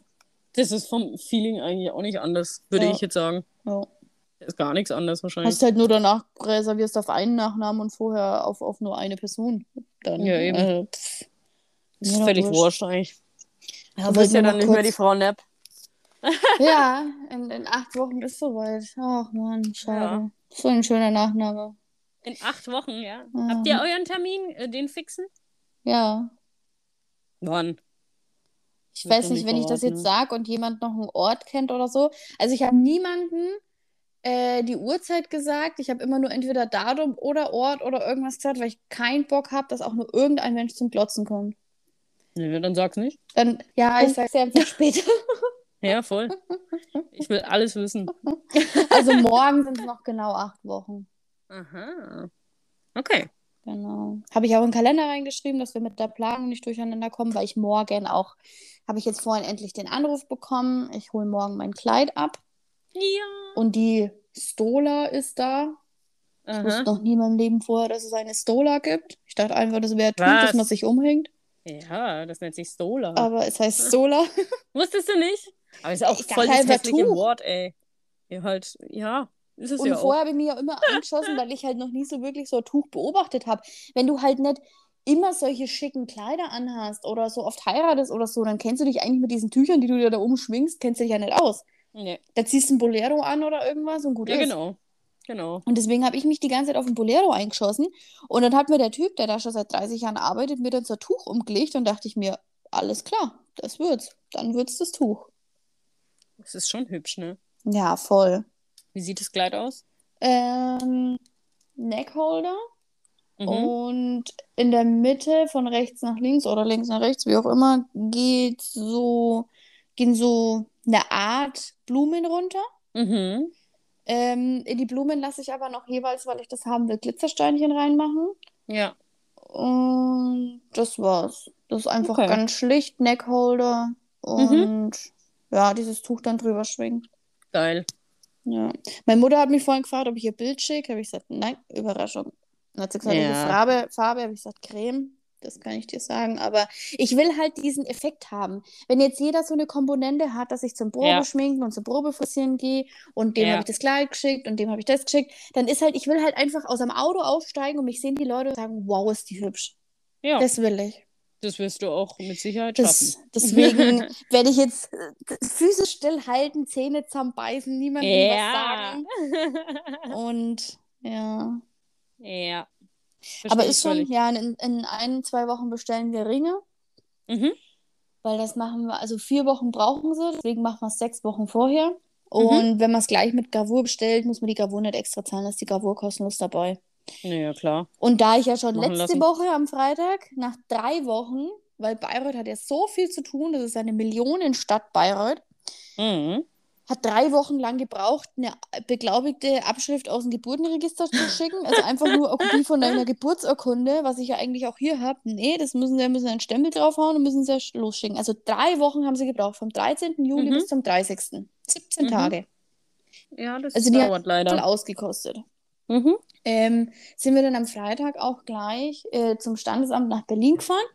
Das ist vom Feeling eigentlich auch nicht anders, würde Ja. ich jetzt sagen. Ja. Ist gar nichts anders wahrscheinlich. Hast halt nur danach reservierst auf einen Nachnamen und vorher auf, auf nur eine Person. Dann, Ja, eben. äh, pff. ist völlig wurscht. eigentlich. Ja, Du bist ja dann nicht mehr die Frau Nepp. Ja, in, in acht Wochen ist soweit. Ach man, schade. Ja. So ein schöner Nachname. In acht Wochen, ja. Ja. Habt ihr euren Termin, äh, den fixen? Ja. Wann? Ich weiß nicht, wenn ich das jetzt sage und jemand noch einen Ort kennt oder so. Also ich habe niemanden äh, die Uhrzeit gesagt. Ich habe immer nur entweder Datum oder Ort oder irgendwas gesagt, weil ich keinen Bock habe, dass auch nur irgendein Mensch zum Glotzen kommt. Nee, dann sag's nicht. Dann, ja, ich sag's dir einfach später. Ja, voll. Ich will alles wissen. Also morgen sind es noch genau acht Wochen. Aha. Okay. Genau. Habe ich auch in den Kalender reingeschrieben, dass wir mit der Planung nicht durcheinander kommen, weil ich morgen auch, habe ich jetzt vorhin endlich den Anruf bekommen, ich hole morgen mein Kleid ab. Ja. Und die Stola ist da. Ich Aha. wusste noch nie in meinem Leben vorher, dass es eine Stola gibt. Ich dachte einfach, das wäre Tuch, Was? das man sich umhängt. Ja, das nennt sich Stola. Aber es heißt Stola. Wusstest du nicht? Aber ist auch Ich voll das hässliche Tuch. Wort, ey. Ja, halt, ja, ist es Und ja vorher habe ich mich ja immer angeschossen, weil ich halt noch nie so wirklich so ein Tuch beobachtet habe. Wenn du halt nicht immer solche schicken Kleider anhast oder so oft heiratest oder so, dann kennst du dich eigentlich mit diesen Tüchern, die du dir da umschwingst, kennst du dich ja nicht aus. Nee. Da ziehst du ein Bolero an oder irgendwas und gut Ja, ist. genau. Genau. Und deswegen habe ich mich die ganze Zeit auf ein Bolero eingeschossen. Und dann hat mir der Typ, der da schon seit 30 Jahren arbeitet, mir dann so ein Tuch umgelegt und dachte ich mir, alles klar, das wird's. Dann wird's das Tuch. Das ist schon hübsch, ne? Ja, voll. Wie sieht das Kleid aus? Ähm, Neckholder. Mhm. Und in der Mitte von rechts nach links oder links nach rechts, wie auch immer, geht so, gehen so eine Art Blumen runter. Mhm. Ähm, in die Blumen lasse ich aber noch jeweils, weil ich das haben will, Glitzersteinchen reinmachen. Ja. Und das war's. Das ist einfach Okay. ganz schlicht, Neckholder und ja, dieses Tuch dann drüber schwingen. Geil. Ja. Meine Mutter hat mich vorhin gefragt, ob ich ihr Bild schicke. Habe ich gesagt, nein, Überraschung. Dann hat sie gesagt, welche Ja. Farbe, Farbe? Habe ich gesagt, Creme. Das kann ich dir sagen. Aber ich will halt diesen Effekt haben. Wenn jetzt jeder so eine Komponente hat, dass ich zum Probeschminken und zum Probefrisieren gehe und dem Ja. habe ich das Kleid geschickt und dem habe ich das geschickt, dann ist halt, ich will halt einfach aus dem Auto aussteigen und mich sehen die Leute und sagen, wow, ist die hübsch. Ja, Das will ich. Wirst du auch mit Sicherheit Das, schaffen. deswegen werde ich jetzt äh, Füße stillhalten, Zähne zusammenbeißen, niemandem Ja. was sagen. Und ja. ja. Aber Versteh ist schon, völlig. ja, in, in ein, zwei Wochen bestellen wir Ringe, Mhm. weil das machen wir, also vier Wochen brauchen sie, deswegen machen wir es sechs Wochen vorher. Mhm. Und wenn man es gleich mit Gravur bestellt, muss man die Gravur nicht extra zahlen, da ist die Gravur kostenlos dabei. Naja, klar. Und da ich ja schon Machen letzte lassen. Woche am Freitag, nach drei Wochen, weil Bayreuth hat ja so viel zu tun, das ist eine Millionenstadt Bayreuth, Mhm. hat drei Wochen lang gebraucht, eine beglaubigte Abschrift aus dem Geburtenregister zu schicken. Also einfach nur eine Kopie von deiner Geburtsurkunde, was ich ja eigentlich auch hier habe. Nee, das müssen sie, müssen einen Stempel draufhauen und müssen sie ja losschicken. Also drei Wochen haben sie gebraucht, vom 13. Juli Mhm. bis zum 30. 17 Mhm. Tage. Ja, das Also die dauert Voll leider. ausgekostet. Mhm. Ähm, sind wir dann am Freitag auch gleich äh, zum Standesamt nach Berlin gefahren.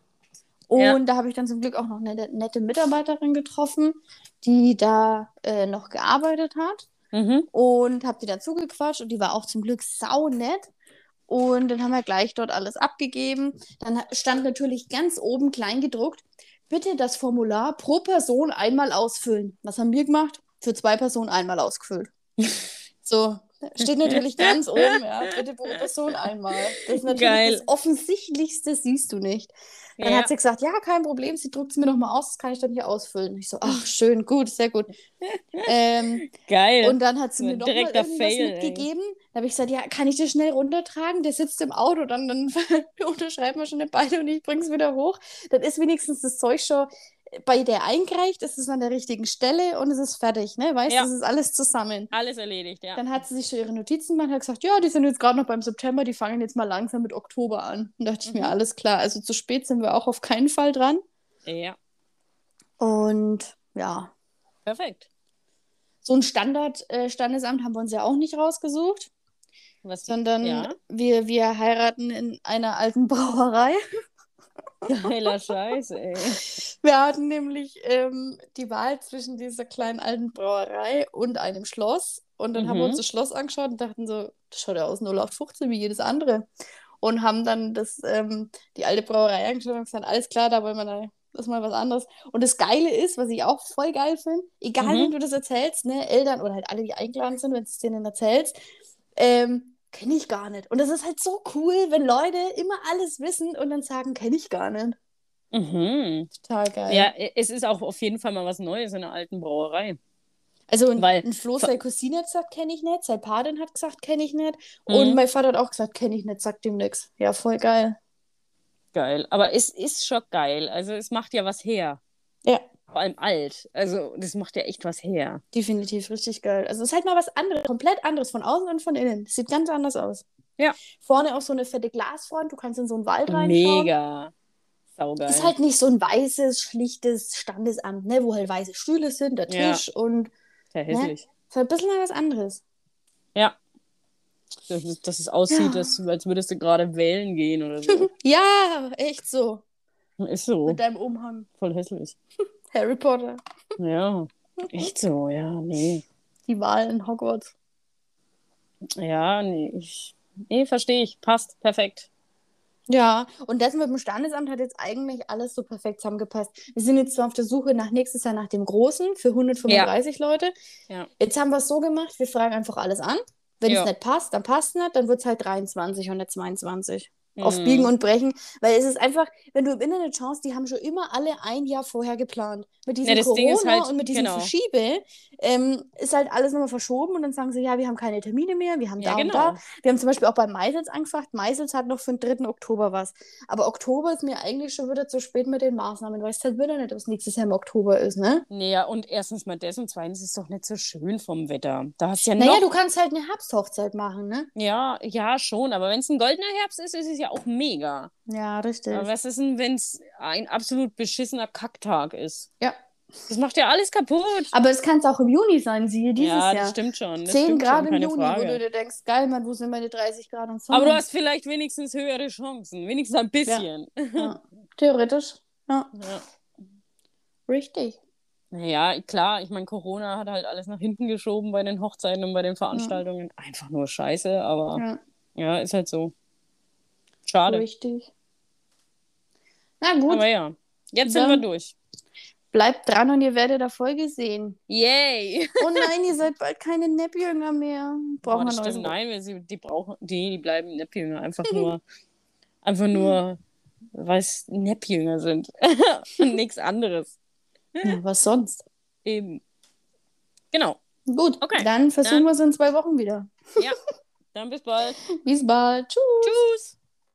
Und Ja. da habe ich dann zum Glück auch noch eine nette Mitarbeiterin getroffen, die da äh, noch gearbeitet hat. Mhm. und habe die dazu gequatscht und die war auch zum Glück sau nett. Und dann haben wir gleich dort alles abgegeben. Dann stand natürlich ganz oben klein gedruckt, bitte das Formular pro Person einmal ausfüllen. Was haben wir gemacht? Für zwei Personen einmal ausgefüllt. So, steht natürlich ganz oben, ja, bitte pro Person einmal. Das ist natürlich Geil. das Offensichtlichste, siehst du nicht. Dann Ja. hat sie gesagt, ja, kein Problem, sie druckt es mir noch mal aus, das kann ich dann hier ausfüllen. Ich so, ach, schön, gut, sehr gut. ähm, Geil. und dann hat sie mir ein noch mal direkter irgendwas Fail, mitgegeben. Da habe ich gesagt, ja, kann ich das schnell runtertragen? Der sitzt im Auto, dann, dann unterschreiben wir schon nicht beide und ich bringe es wieder hoch. Dann ist wenigstens das Zeug schon bei der eingereicht, es ist an der richtigen Stelle und es ist fertig, ne? Weißt du, Ja. es ist alles zusammen. Alles erledigt, ja. Dann hat sie sich schon ihre Notizen gemacht und hat gesagt, ja, die sind jetzt gerade noch beim September, die fangen jetzt mal langsam mit Oktober an. Und dachte ich mir, Mhm. alles klar, also zu spät sind wir auch auf keinen Fall dran. Ja, Und ja, perfekt. so ein Standard-Standesamt haben wir uns ja auch nicht rausgesucht. Was, sondern Ja. wir, wir heiraten in einer alten Brauerei. Geiler Scheiß, ey. Wir hatten nämlich ähm, die Wahl zwischen dieser kleinen alten Brauerei und einem Schloss. Und dann haben wir Mhm. uns das Schloss angeschaut und dachten so, das schaut ja aus 0815 wie jedes andere. Und haben dann das, ähm, die alte Brauerei angeschaut und gesagt, alles klar, da wollen wir da, das ist mal was anderes. Und das Geile ist, was ich auch voll geil finde, egal Mhm. wem du das erzählst, ne, Eltern oder halt alle, die eingeladen sind, wenn du es denen erzählst, ähm, kenne ich gar nicht. Und das ist halt so cool, wenn Leute immer alles wissen und dann sagen, kenne ich gar nicht. Mhm. Total geil. Ja, es ist auch auf jeden Fall mal was Neues in einer alten Brauerei. Also ein, Weil- ein Flo, seine Cousine hat gesagt, kenne ich nicht, seine Patin hat gesagt, kenne ich nicht. Mhm. Und mein Vater hat auch gesagt, kenne ich nicht, sagt ihm nichts. Ja, voll geil. Geil. Aber es ist schon geil. Also es macht ja was her. Ja. Vor allem alt. Also, das macht ja echt was her. Definitiv richtig geil. Also, es ist halt mal was anderes, komplett anderes, von außen und von innen. Es sieht ganz anders aus. Ja. Vorne auch so eine fette Glasfront, du kannst in so einen Wald reinschauen. Mega. Saugeil. Ist halt nicht so ein weißes, schlichtes Standesamt, ne, wo halt weiße Stühle sind, der Ja. Tisch und Sehr hässlich. ist halt ein bisschen mal was anderes. Ja. Dass es, dass es aussieht, Ja. dass, als würdest du gerade wählen gehen oder so. Ja, echt so. Ist so. Mit deinem Umhang. Voll hässlich. Harry Potter. Ja. Echt so, ja, nee. Die Wahl in Hogwarts. Ja, nee. Ich, nee, verstehe ich. Passt. Perfekt. Ja, und das mit dem Standesamt hat jetzt eigentlich alles so perfekt zusammengepasst. Wir sind jetzt zwar auf der Suche nach nächstes Jahr nach dem Großen für 135 Leute. Ja. Jetzt haben wir es so gemacht, wir fragen einfach alles an. Wenn Ja. es nicht passt, dann passt es nicht, dann wird es halt 23 und nicht 22. Auf Mhm. Biegen und Brechen, weil es ist einfach, wenn du im Internet schaust, die haben schon immer alle ein Jahr vorher geplant. Mit diesem Ja, Corona halt- und mit diesem genau. Verschiebe ähm, ist halt alles nochmal verschoben und dann sagen sie, ja, wir haben keine Termine mehr, wir haben Ja, da und genau. da. Wir haben zum Beispiel auch bei Meisels angefragt. Meisels hat noch für den 3. Oktober was. Aber Oktober ist mir eigentlich schon wieder zu spät mit den Maßnahmen. Weißt halt wieder nicht, was nächstes Jahr im Oktober ist, ne? Nee, ja, und erstens mal das und zweitens ist es doch nicht so schön vom Wetter. Da hast ja Naja, du kannst halt eine Herbsthochzeit machen, ne? Ja, ja, schon, aber wenn es ein goldener Herbst ist, ist es ja auch mega. Ja, richtig. Aber was ist denn, wenn es ein absolut beschissener Kacktag ist? Ja. Das macht ja alles kaputt. Aber es kann es auch im Juni sein, siehe dieses ja, Jahr. das stimmt schon. Das 10 stimmt Grad schon, im Juni, wo Frage. du dir denkst, geil, Mann, wo sind meine 30 Grad im Sommer? Aber du hast vielleicht wenigstens höhere Chancen. Wenigstens ein bisschen. ja. Theoretisch. Ja, Ja. richtig. Naja, klar, ich meine, Corona hat halt alles nach hinten geschoben bei den Hochzeiten und bei den Veranstaltungen. Einfach nur scheiße, aber Ja, ja, ist halt so. Schade. richtig. Na gut, Aber ja, jetzt sind wir durch. bleibt dran und ihr werdet Erfolge sehen. Yay! Oh nein, ihr seid bald keine Neppjünger mehr. Brauchen wir neues nein, wir, die brauchen, die, die bleiben Neppjünger. Einfach nur, einfach nur, weil es Neppjünger sind. und nichts anderes. Ja, was sonst? Eben. Genau. Gut, Okay, dann versuchen wir es in zwei Wochen wieder. Ja. Dann bis bald. Bis bald. Tschüss. Tschüss.